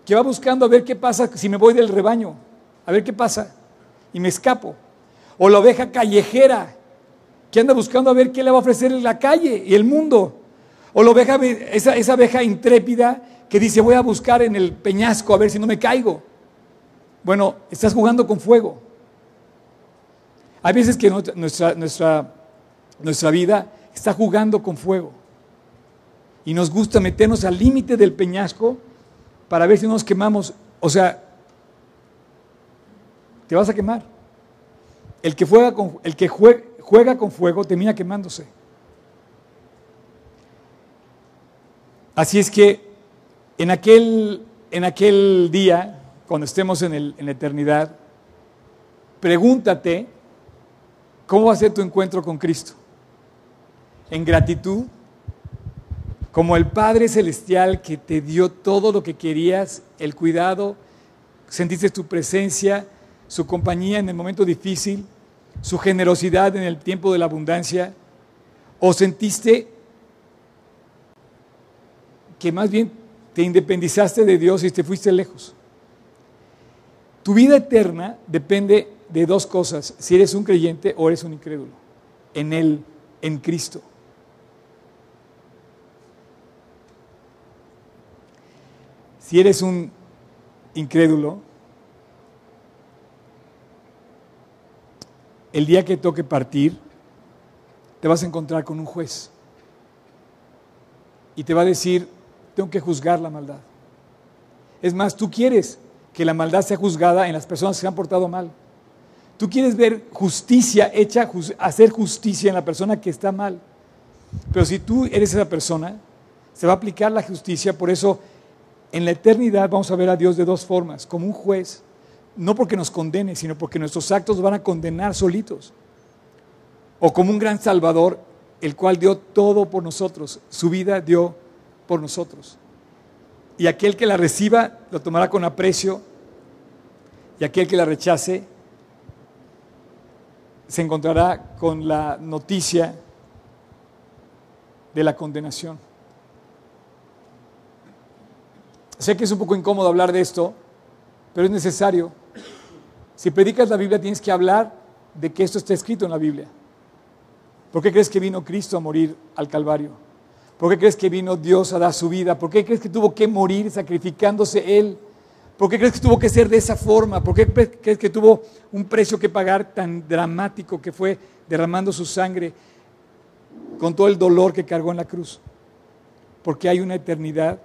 que va buscando a ver qué pasa si me voy del rebaño, a ver qué pasa y me escapo. O la oveja callejera que anda buscando a ver qué le va a ofrecer la calle y el mundo. O la oveja, esa, esa oveja intrépida que dice voy a buscar en el peñasco a ver si no me caigo. Bueno, estás jugando con fuego. Hay veces que nuestra, nuestra, nuestra vida está jugando con fuego. Y nos gusta meternos al límite del peñasco para ver si nos quemamos. O sea, te vas a quemar. El que juega con, el que juega, con fuego termina quemándose. Así es que en aquel, en aquel día, cuando estemos en, el, en la eternidad, pregúntate cómo va a ser tu encuentro con Cristo. En gratitud, como el Padre Celestial que te dio todo lo que querías, el cuidado, sentiste tu presencia, su compañía en el momento difícil, su generosidad en el tiempo de la abundancia, o sentiste que más bien te independizaste de Dios y te fuiste lejos. Tu vida eterna depende de dos cosas, si eres un creyente o eres un incrédulo, en Él, en Cristo. Si eres un incrédulo, el día que toque partir, te vas a encontrar con un juez y te va a decir, tengo que juzgar la maldad. Es más, tú quieres que la maldad sea juzgada en las personas que se han portado mal. Tú quieres ver justicia hecha, hacer justicia en la persona que está mal. Pero si tú eres esa persona, se va a aplicar la justicia. Por eso, en la eternidad vamos a ver a Dios de dos formas, como un juez, no porque nos condene, sino porque nuestros actos van a condenar solitos. O como un gran salvador, el cual dio todo por nosotros, su vida dio por nosotros. Y aquel que la reciba lo tomará con aprecio, y aquel que la rechace se encontrará con la noticia de la condenación. Sé que es un poco incómodo hablar de esto, pero es necesario. Si predicas la Biblia tienes que hablar de que esto está escrito en la Biblia. ¿Por qué crees que vino Cristo a morir al Calvario? ¿Por qué crees que vino Dios a dar su vida? ¿Por qué crees que tuvo que morir sacrificándose Él? ¿Por qué crees que tuvo que ser de esa forma? ¿Por qué crees que tuvo un precio que pagar tan dramático que fue derramando su sangre con todo el dolor que cargó en la cruz? Porque hay una eternidad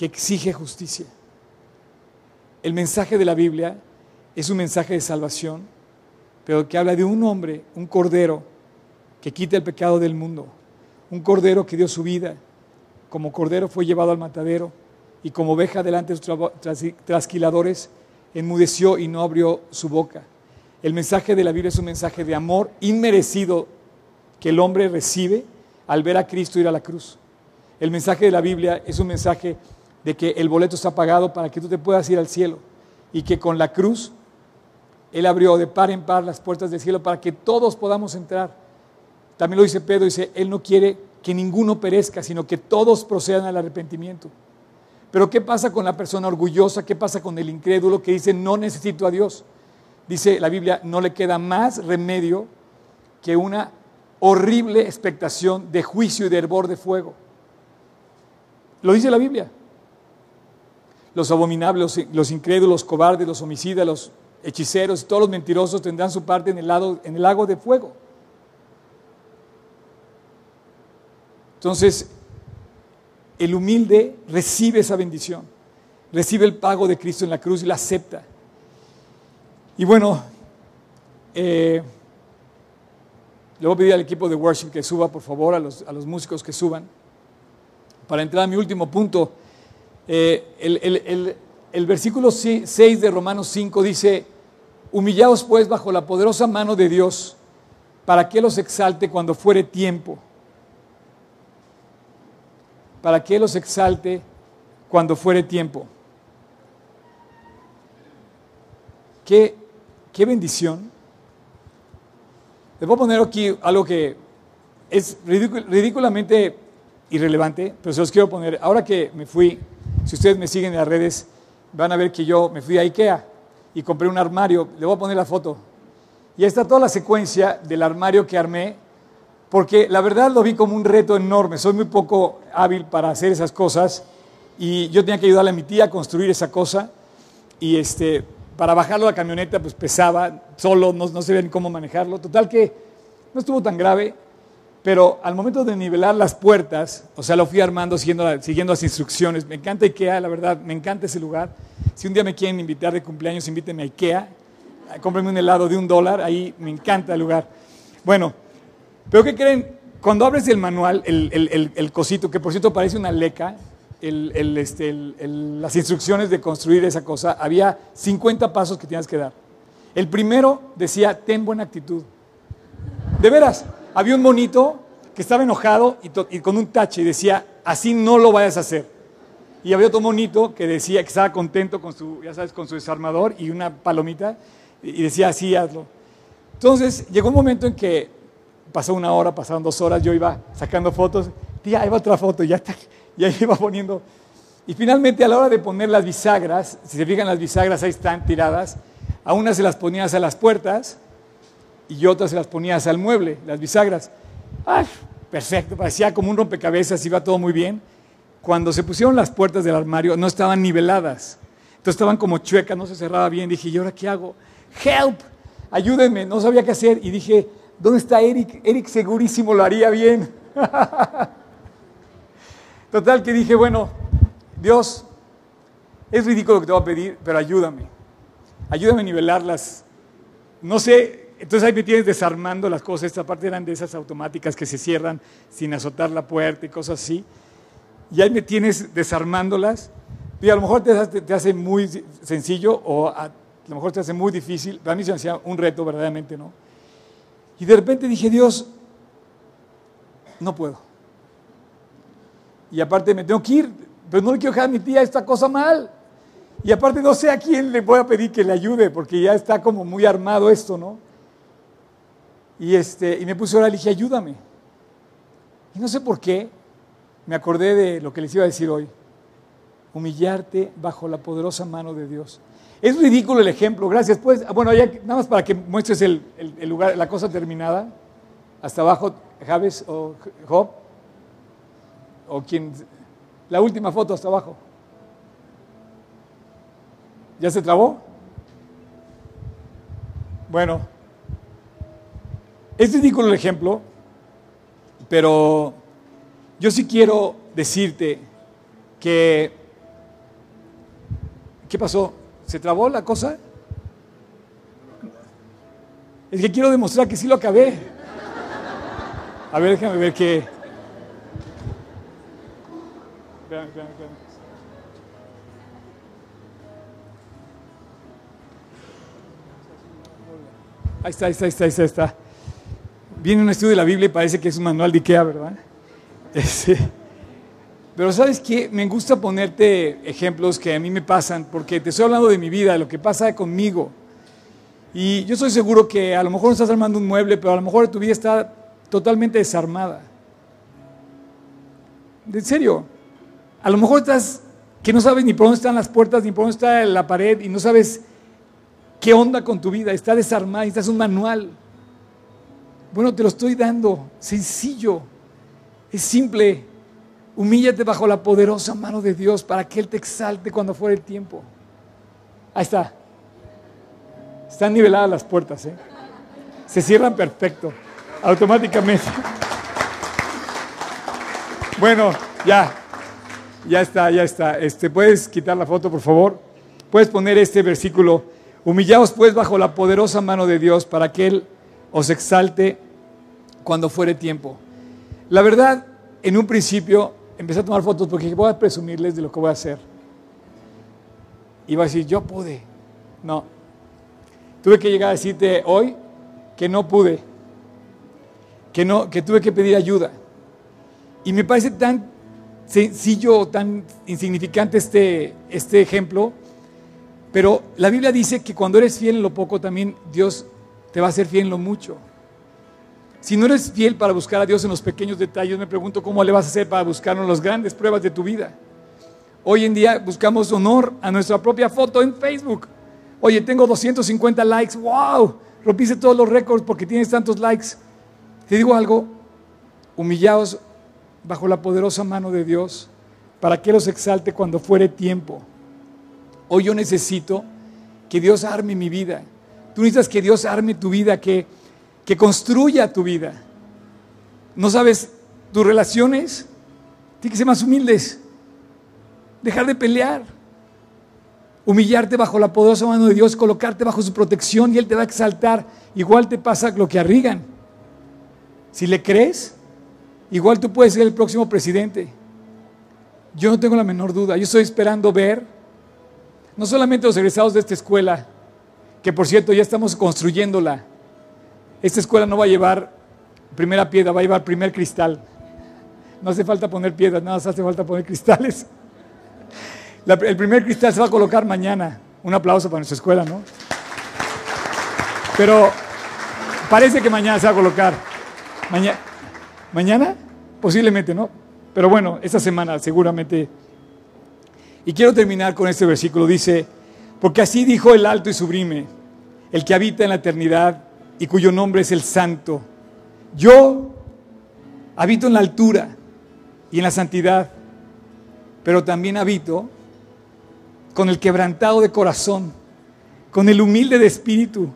que exige justicia. El mensaje de la Biblia es un mensaje de salvación, pero que habla de un hombre, un cordero, que quita el pecado del mundo. Un cordero que dio su vida. Como cordero fue llevado al matadero y como oveja delante de sus trasquiladores, enmudeció y no abrió su boca. El mensaje de la Biblia es un mensaje de amor inmerecido que el hombre recibe al ver a Cristo ir a la cruz. El mensaje de la Biblia es un mensaje de que el boleto está pagado para que tú te puedas ir al cielo y que con la cruz Él abrió de par en par las puertas del cielo para que todos podamos entrar. También lo dice Pedro, dice, Él no quiere que ninguno perezca, sino que todos procedan al arrepentimiento. Pero ¿qué pasa con la persona orgullosa? ¿Qué pasa con el incrédulo que dice, no necesito a Dios? Dice la Biblia, no le queda más remedio que una horrible expectación de juicio y de hervor de fuego. Lo dice la Biblia. Los abominables, los incrédulos, los cobardes, los homicidas, los hechiceros y todos los mentirosos tendrán su parte en el, lado, en el lago de fuego. Entonces, el humilde recibe esa bendición, recibe el pago de Cristo en la cruz y la acepta. Y bueno, eh, le voy a pedir al equipo de worship que suba, por favor, a los, músicos que suban. Para entrar a mi último punto, eh, el, versículo 6 de Romanos 5 dice, humillaos pues bajo la poderosa mano de Dios, para que los exalte cuando fuere tiempo para que los exalte cuando fuere tiempo. Qué, qué bendición. Les voy a poner aquí algo que es ridículamente irrelevante, pero se los quiero poner. Ahora que me fui, si ustedes me siguen en las redes, van a ver que yo me fui a Ikea y compré un armario. Le voy a poner la foto. Y ahí está toda la secuencia del armario que armé porque la verdad lo vi como un reto enorme. Soy muy poco hábil para hacer esas cosas y yo tenía que ayudarle a mi tía a construir esa cosa y este, para bajarlo a la camioneta pues pesaba, solo no, no sabía ni cómo manejarlo. Total que no estuvo tan grave, pero al momento de nivelar las puertas, o sea, lo fui armando siguiendo, las instrucciones. Me encanta IKEA, la verdad, me encanta ese lugar. Si un día me quieren invitar de cumpleaños, invítenme a IKEA. Cómprenme un helado de un dólar, ahí me encanta el lugar. Bueno, pero ¿qué creen? Cuando abres el manual, el, cosito, que por cierto parece una leca, este, las instrucciones de construir esa cosa, había 50 pasos que tienes que dar. El primero decía, ten buena actitud. De veras, había un monito que estaba enojado y, con un tache y decía, así no lo vayas a hacer. Y había otro monito que decía que estaba contento con su, ya sabes, con su desarmador y una palomita y decía, así hazlo. Entonces llegó un momento en que pasó una hora, pasaron dos horas, yo iba sacando fotos, tía, ahí va otra foto, ya, ya iba poniendo. Y finalmente a la hora de poner las bisagras, si se fijan las bisagras ahí están tiradas, a unas se las ponías a las puertas y otras se las ponías al mueble, las bisagras. ¡Ay! Perfecto, parecía como un rompecabezas, iba todo muy bien. Cuando se pusieron las puertas del armario no estaban niveladas, entonces estaban como chuecas, no se cerraba bien. Dije, ¿y ahora qué hago? ¡Help! Ayúdenme, no sabía qué hacer. Y dije, ¿dónde está Eric? Eric segurísimo lo haría bien. (laughs) Total que dije, bueno, Dios, es ridículo lo que te voy a pedir, pero ayúdame. Ayúdame a nivelarlas. No sé, entonces ahí me tienes desarmando las cosas. Esta parte eran de esas automáticas que se cierran sin azotar la puerta y cosas así. Y ahí me tienes desarmándolas. Y a lo mejor te te hace muy sencillo o a, a, lo mejor te hace muy difícil. Para mí se me hacía un reto, verdaderamente, ¿no? Y de repente dije, Dios, no puedo. Y aparte me tengo que ir, pero no le quiero dejar a mi tía esta cosa mal. Y aparte no sé a quién le voy a pedir que le ayude, porque ya está como muy armado esto, ¿no? Y, este, y me puse a orar y dije, ayúdame. Y no sé por qué, me acordé de lo que les iba a decir hoy. Humillarte bajo la poderosa mano de Dios. Es ridículo el ejemplo, gracias. Pues, bueno, ya, nada más para que muestres el, el, lugar, la cosa terminada. Hasta abajo, Javes o Job. O quien. La última foto hasta abajo. ¿Ya se trabó? Bueno, es ridículo el ejemplo, pero yo sí quiero decirte que... ¿Qué pasó? ¿Se trabó la cosa? Es que quiero demostrar que sí lo acabé. A ver, déjame ver qué. Vean. Ahí está, ahí está, ahí está, ahí está, ahí está. Viene un estudio de la Biblia y parece que es un manual de Ikea, ¿verdad? (laughs) Ese. Pero sabes qué, me gusta ponerte ejemplos que a mí me pasan, porque te estoy hablando de mi vida, de lo que pasa conmigo. Y yo estoy seguro que a lo mejor no estás armando un mueble, pero a lo mejor tu vida está totalmente desarmada. En serio, a lo mejor estás que no sabes ni por dónde están las puertas, ni por dónde está la pared, y no sabes qué onda con tu vida, está desarmada, estás un manual. Bueno, te lo estoy dando, sencillo, es simple. Humíllate bajo la poderosa mano de Dios para que Él te exalte cuando fuera el tiempo. Ahí está. Están niveladas las puertas, ¿eh? Se cierran perfecto, automáticamente. Bueno, ya, ya está, ya está. Este, ¿Puedes quitar la foto, por favor? Puedes poner este versículo. Humillaos pues bajo la poderosa mano de Dios para que Él os exalte cuando fuere tiempo. La verdad, en un principio empecé a tomar fotos porque voy a presumirles de lo que voy a hacer. Iba a decir, yo pude. No. Tuve que llegar a decirte hoy que no pude. Que, no, que tuve que pedir ayuda. Y me parece tan sencillo, tan insignificante este, este ejemplo, pero la Biblia dice que cuando eres fiel en lo poco, también Dios te va a hacer fiel en lo mucho. Si no eres fiel para buscar a Dios en los pequeños detalles, me pregunto cómo le vas a hacer para buscar en las grandes pruebas de tu vida. Hoy en día buscamos honor a nuestra propia foto en Facebook. Oye, tengo 250 likes, wow, rompiste todos los récords porque tienes tantos likes. Te digo algo, humillaos bajo la poderosa mano de Dios para que los exalte cuando fuere tiempo. Hoy yo necesito que Dios arme mi vida. Tú necesitas que Dios arme tu vida, que, que construya tu vida. No sabes, tus relaciones tienen que ser más humildes. Dejar de pelear. Humillarte bajo la poderosa mano de Dios, colocarte bajo su protección y Él te va a exaltar. Igual te pasa lo que arrigan. Si le crees, igual tú puedes ser el próximo presidente. Yo no tengo la menor duda. Yo estoy esperando ver, no solamente los egresados de esta escuela, que por cierto ya estamos construyéndola. Esta escuela no va a llevar primera piedra, va a llevar primer cristal. No hace falta poner piedras, nada más hace falta poner cristales. El primer cristal se va a colocar mañana. Un aplauso para nuestra escuela, ¿no? Pero parece que mañana se va a colocar. ¿Mañana? Posiblemente, ¿no? Pero bueno, esta semana seguramente. Y quiero terminar con este versículo. Dice, porque así dijo el alto y sublime, el que habita en la eternidad y cuyo nombre es el santo. Yo habito en la altura y en la santidad, pero también habito con el quebrantado de corazón, con el humilde de espíritu,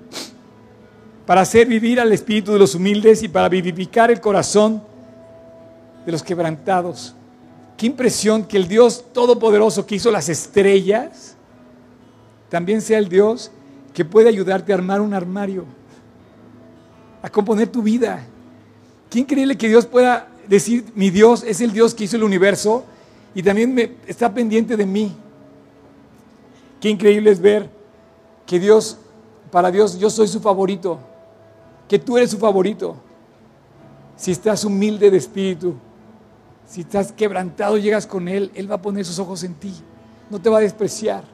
para hacer vivir al espíritu de los humildes y para vivificar el corazón de los quebrantados. Qué impresión que el Dios Todopoderoso que hizo las estrellas, también sea el Dios que puede ayudarte a armar un armario, a componer tu vida. Qué increíble que Dios pueda decir, mi Dios es el Dios que hizo el universo y también me, está pendiente de mí. Qué increíble es ver que Dios, para Dios, yo soy su favorito, que tú eres su favorito. Si estás humilde de espíritu, si estás quebrantado, llegas con Él, Él va a poner sus ojos en ti, no te va a despreciar.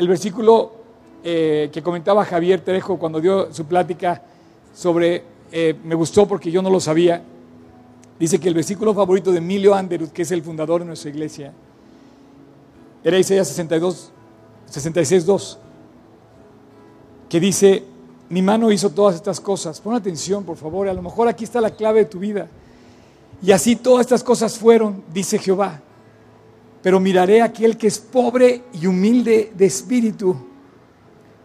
El versículo eh, que comentaba Javier Terejo cuando dio su plática sobre, eh, me gustó porque yo no lo sabía, dice que el versículo favorito de Emilio Anderud, que es el fundador de nuestra iglesia, era Isaías 62, 66, 2, que dice, mi mano hizo todas estas cosas. Pon atención, por favor, a lo mejor aquí está la clave de tu vida. Y así todas estas cosas fueron, dice Jehová. Pero miraré a aquel que es pobre y humilde de espíritu.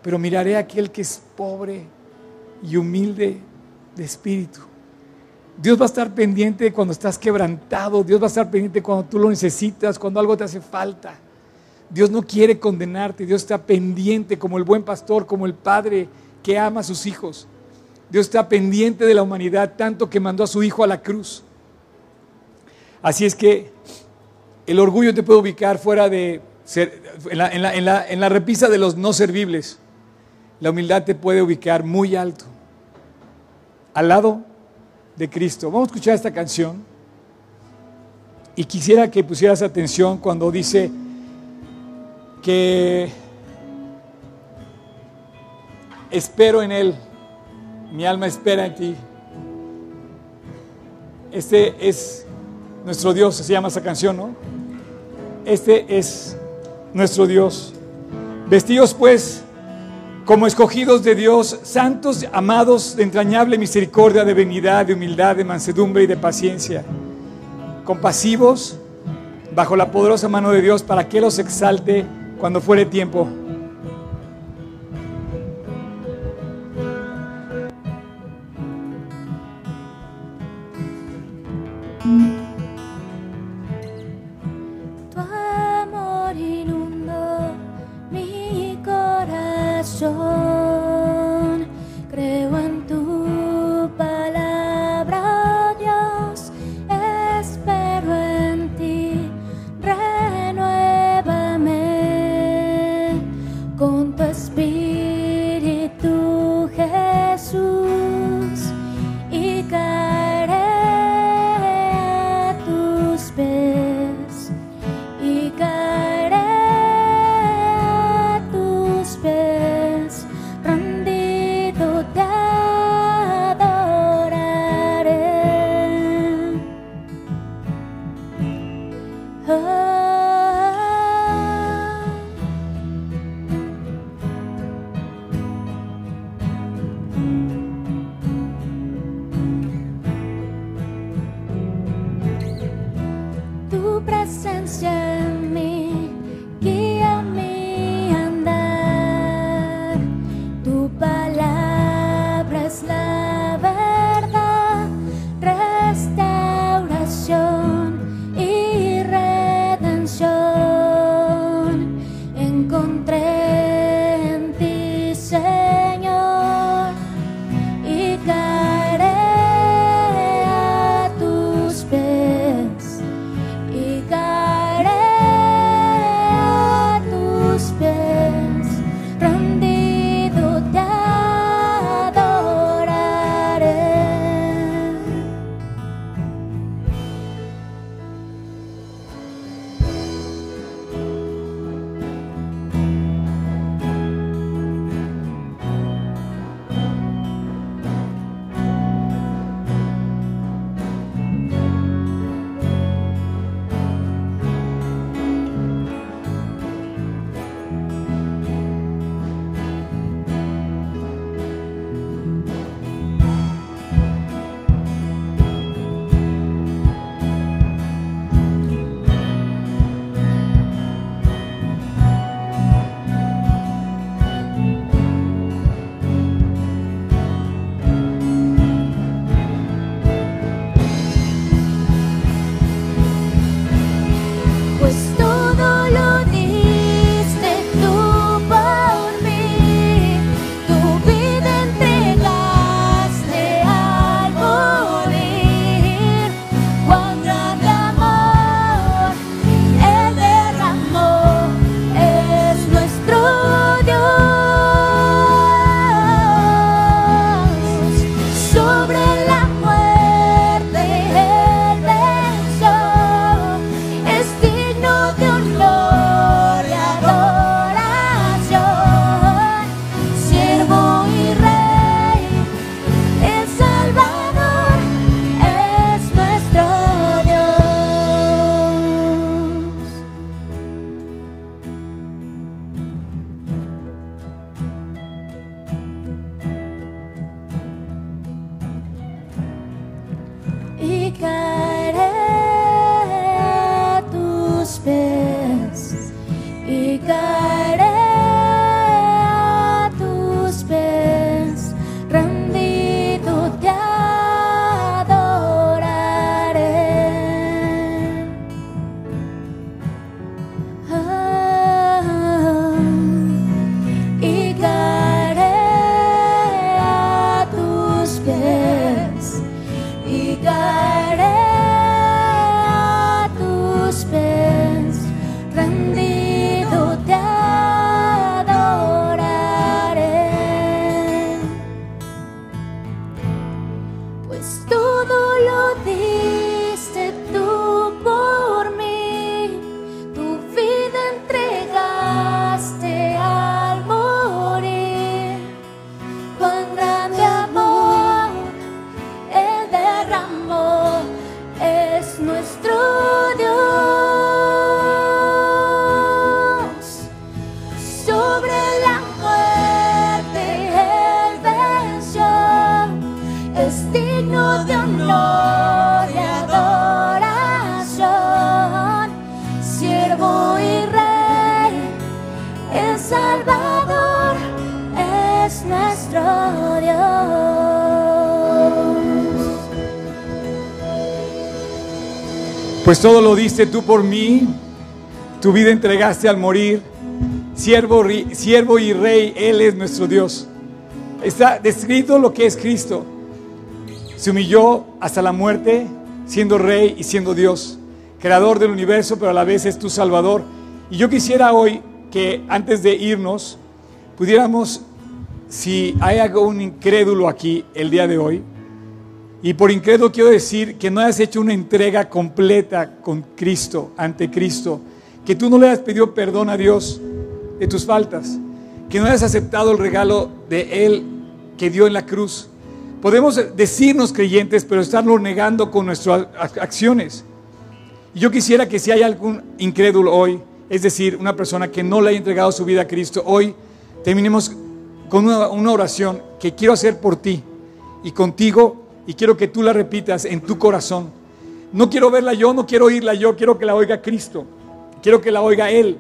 Pero miraré a aquel que es pobre y humilde de espíritu. Dios va a estar pendiente cuando estás quebrantado. Dios va a estar pendiente cuando tú lo necesitas, cuando algo te hace falta. Dios no quiere condenarte, Dios está pendiente como el buen pastor, como el padre que ama a sus hijos. Dios está pendiente de la humanidad tanto que mandó a su hijo a la cruz. Así es que el orgullo te puede ubicar fuera de ser, en, la, en la repisa de los no servibles. La humildad te puede ubicar muy alto, al lado de Cristo. Vamos a escuchar esta canción y quisiera que pusieras atención cuando dice, que espero en Él, mi alma espera en ti. Este es nuestro Dios, se llama esa canción, ¿no? Este es nuestro Dios. Vestidos pues como escogidos de Dios, santos, amados de entrañable misericordia, de benignidad, de humildad, de mansedumbre y de paciencia, compasivos bajo la poderosa mano de Dios para que los exalte cuando fuere tiempo. Pues todo lo diste tú por mí, tu vida entregaste al morir. Siervo, siervo y rey, Él es nuestro Dios. Está descrito lo que es Cristo. Se humilló hasta la muerte, siendo rey y siendo Dios, creador del universo, pero a la vez es tu Salvador. Y yo quisiera hoy que antes de irnos, pudiéramos, si hay algún incrédulo aquí el día de hoy, y por incrédulo quiero decir que no hayas hecho una entrega completa con Cristo, ante Cristo, que tú no le hayas pedido perdón a Dios de tus faltas, que no hayas aceptado el regalo de Él que dio en la cruz. Podemos decirnos creyentes, pero estarlo negando con nuestras ac- acciones. Y yo quisiera que si hay algún incrédulo hoy, es decir, una persona que no le haya entregado su vida a Cristo, hoy terminemos con una, una oración que quiero hacer por ti y contigo y quiero que tú la repitas en tu corazón. No quiero verla yo, no quiero oírla yo, quiero que la oiga Cristo, quiero que la oiga Él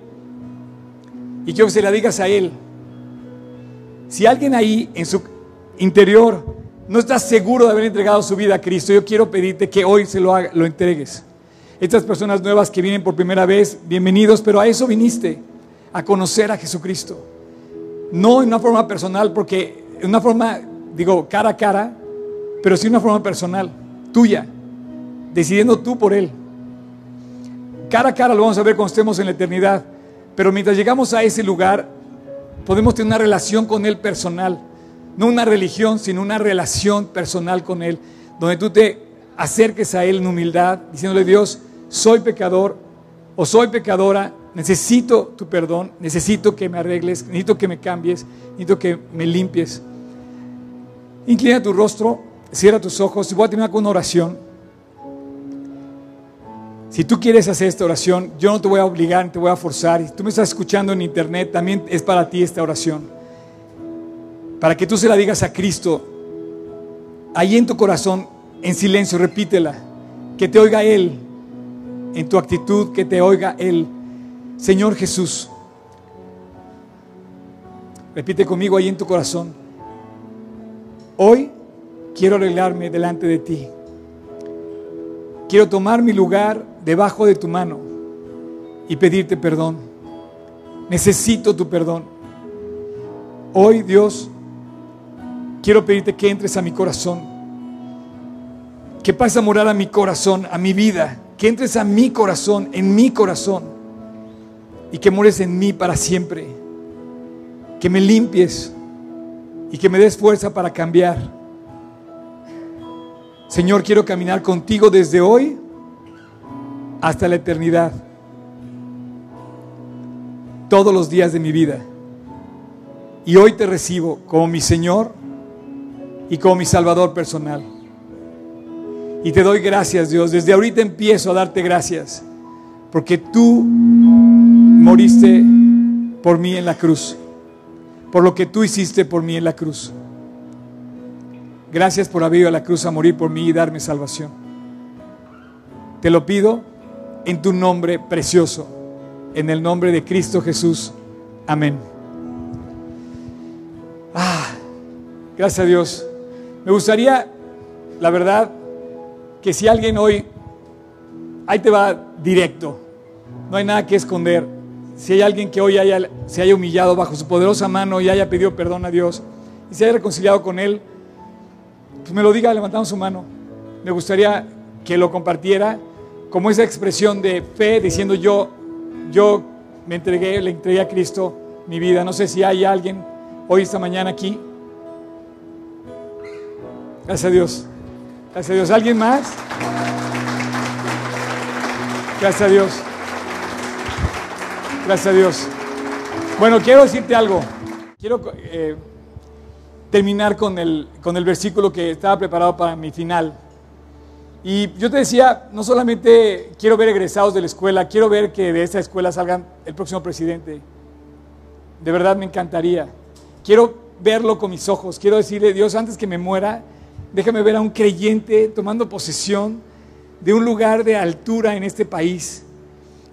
y quiero que se la digas a Él. Si alguien ahí en su interior no está seguro de haber entregado su vida a Cristo, yo quiero pedirte que hoy se lo, lo entregues. Estas personas nuevas que vienen por primera vez, bienvenidos, pero a eso viniste, a conocer a Jesucristo. No en una forma personal, porque en una forma, digo, cara a cara, pero sí una forma personal, tuya, decidiendo tú por Él. Cara a cara lo vamos a ver cuando estemos en la eternidad, pero mientras llegamos a ese lugar, podemos tener una relación con Él personal, no una religión, sino una relación personal con Él, donde tú te acerques a Él en humildad, diciéndole, Dios, soy pecador o soy pecadora, necesito tu perdón, necesito que me arregles, necesito que me cambies, necesito que me limpies. Inclina tu rostro, cierra tus ojos y voy a terminar con una oración. Si tú quieres hacer esta oración, yo no te voy a obligar, te voy a forzar. Y tú me estás escuchando en internet, también es para ti esta oración. Para que tú se la digas a Cristo, ahí en tu corazón, en silencio, repítela. Que te oiga Él, en tu actitud, que te oiga Él. Señor Jesús, repite conmigo ahí en tu corazón. Hoy quiero arreglarme delante de ti. Quiero tomar mi lugar debajo de tu mano y pedirte perdón. Necesito tu perdón. Hoy, Dios, quiero pedirte que entres a mi corazón. Que pases a morar a mi corazón, a mi vida. Que entres a mi corazón, en mi corazón. Y que mores en mí para siempre. Que me limpies y que me des fuerza para cambiar. Señor, quiero caminar contigo desde hoy hasta la eternidad. Todos los días de mi vida. Y hoy te recibo como mi Señor y como mi Salvador personal. Y te doy gracias, Dios. Desde ahorita empiezo a darte gracias. Porque tú moriste por mí en la cruz. Por lo que tú hiciste por mí en la cruz. Gracias por haber ido a la cruz a morir por mí y darme salvación. Te lo pido en tu nombre precioso, en el nombre de Cristo Jesús. Amén. Ah, gracias a Dios. Me gustaría, la verdad, que si alguien hoy, ahí te va directo, no hay nada que esconder. Si hay alguien que hoy haya, se haya humillado bajo su poderosa mano y haya pedido perdón a Dios y se haya reconciliado con Él, pues me lo diga levantando su mano. Me gustaría que lo compartiera como esa expresión de fe, diciendo yo, yo me entregué, le entregué a Cristo mi vida. No sé si hay alguien hoy esta mañana aquí. Gracias a Dios. Gracias a Dios. ¿Alguien más? Gracias a Dios. Gracias a Dios. Bueno, quiero decirte algo. Quiero eh, terminar con el, con el versículo que estaba preparado para mi final. Y yo te decía, no solamente quiero ver egresados de la escuela, quiero ver que de esta escuela salgan el próximo presidente. De verdad me encantaría. Quiero verlo con mis ojos. Quiero decirle, Dios, antes que me muera, déjame ver a un creyente tomando posesión de un lugar de altura en este país.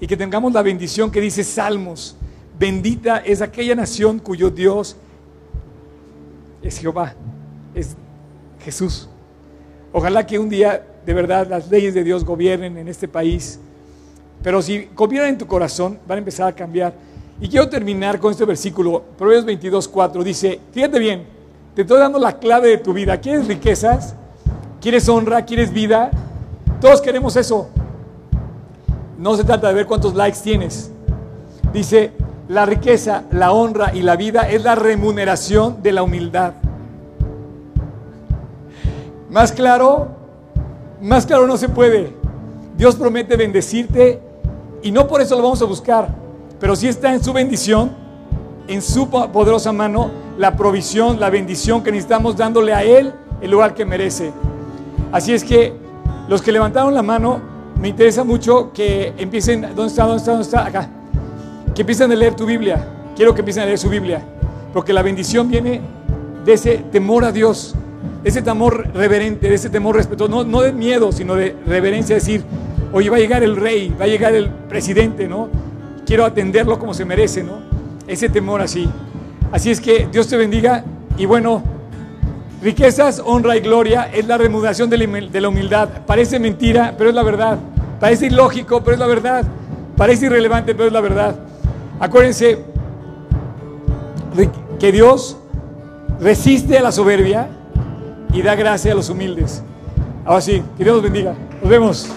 Y que tengamos la bendición que dice Salmos. Bendita es aquella nación cuyo Dios es Jehová, es Jesús. Ojalá que un día de verdad las leyes de Dios gobiernen en este país. Pero si gobiernan en tu corazón, van a empezar a cambiar. Y quiero terminar con este versículo, Proverbios 22, 4. Dice, fíjate bien, te estoy dando la clave de tu vida. ¿Quieres riquezas? ¿Quieres honra? ¿Quieres vida? Todos queremos eso. No se trata de ver cuántos likes tienes. Dice, la riqueza, la honra y la vida es la remuneración de la humildad. Más claro, más claro no se puede. Dios promete bendecirte y no por eso lo vamos a buscar, pero sí está en su bendición, en su poderosa mano, la provisión, la bendición que necesitamos dándole a Él el lugar que merece. Así es que los que levantaron la mano, me interesa mucho que empiecen, ¿dónde está? ¿Dónde está? ¿Dónde está? Acá. Que empiecen a leer tu Biblia. Quiero que empiecen a leer su Biblia, porque la bendición viene de ese temor a Dios, de ese temor reverente, de ese temor respetuoso, no, no de miedo, sino de reverencia, decir, oye, va a llegar el rey, va a llegar el presidente, ¿no? Quiero atenderlo como se merece, ¿no? Ese temor así. Así es que Dios te bendiga y bueno, riquezas, honra y gloria es la remuneración de la humildad. Parece mentira, pero es la verdad. Parece ilógico, pero es la verdad. Parece irrelevante, pero es la verdad. Acuérdense que Dios resiste a la soberbia y da gracia a los humildes. Ahora sí, que Dios los bendiga. Nos vemos.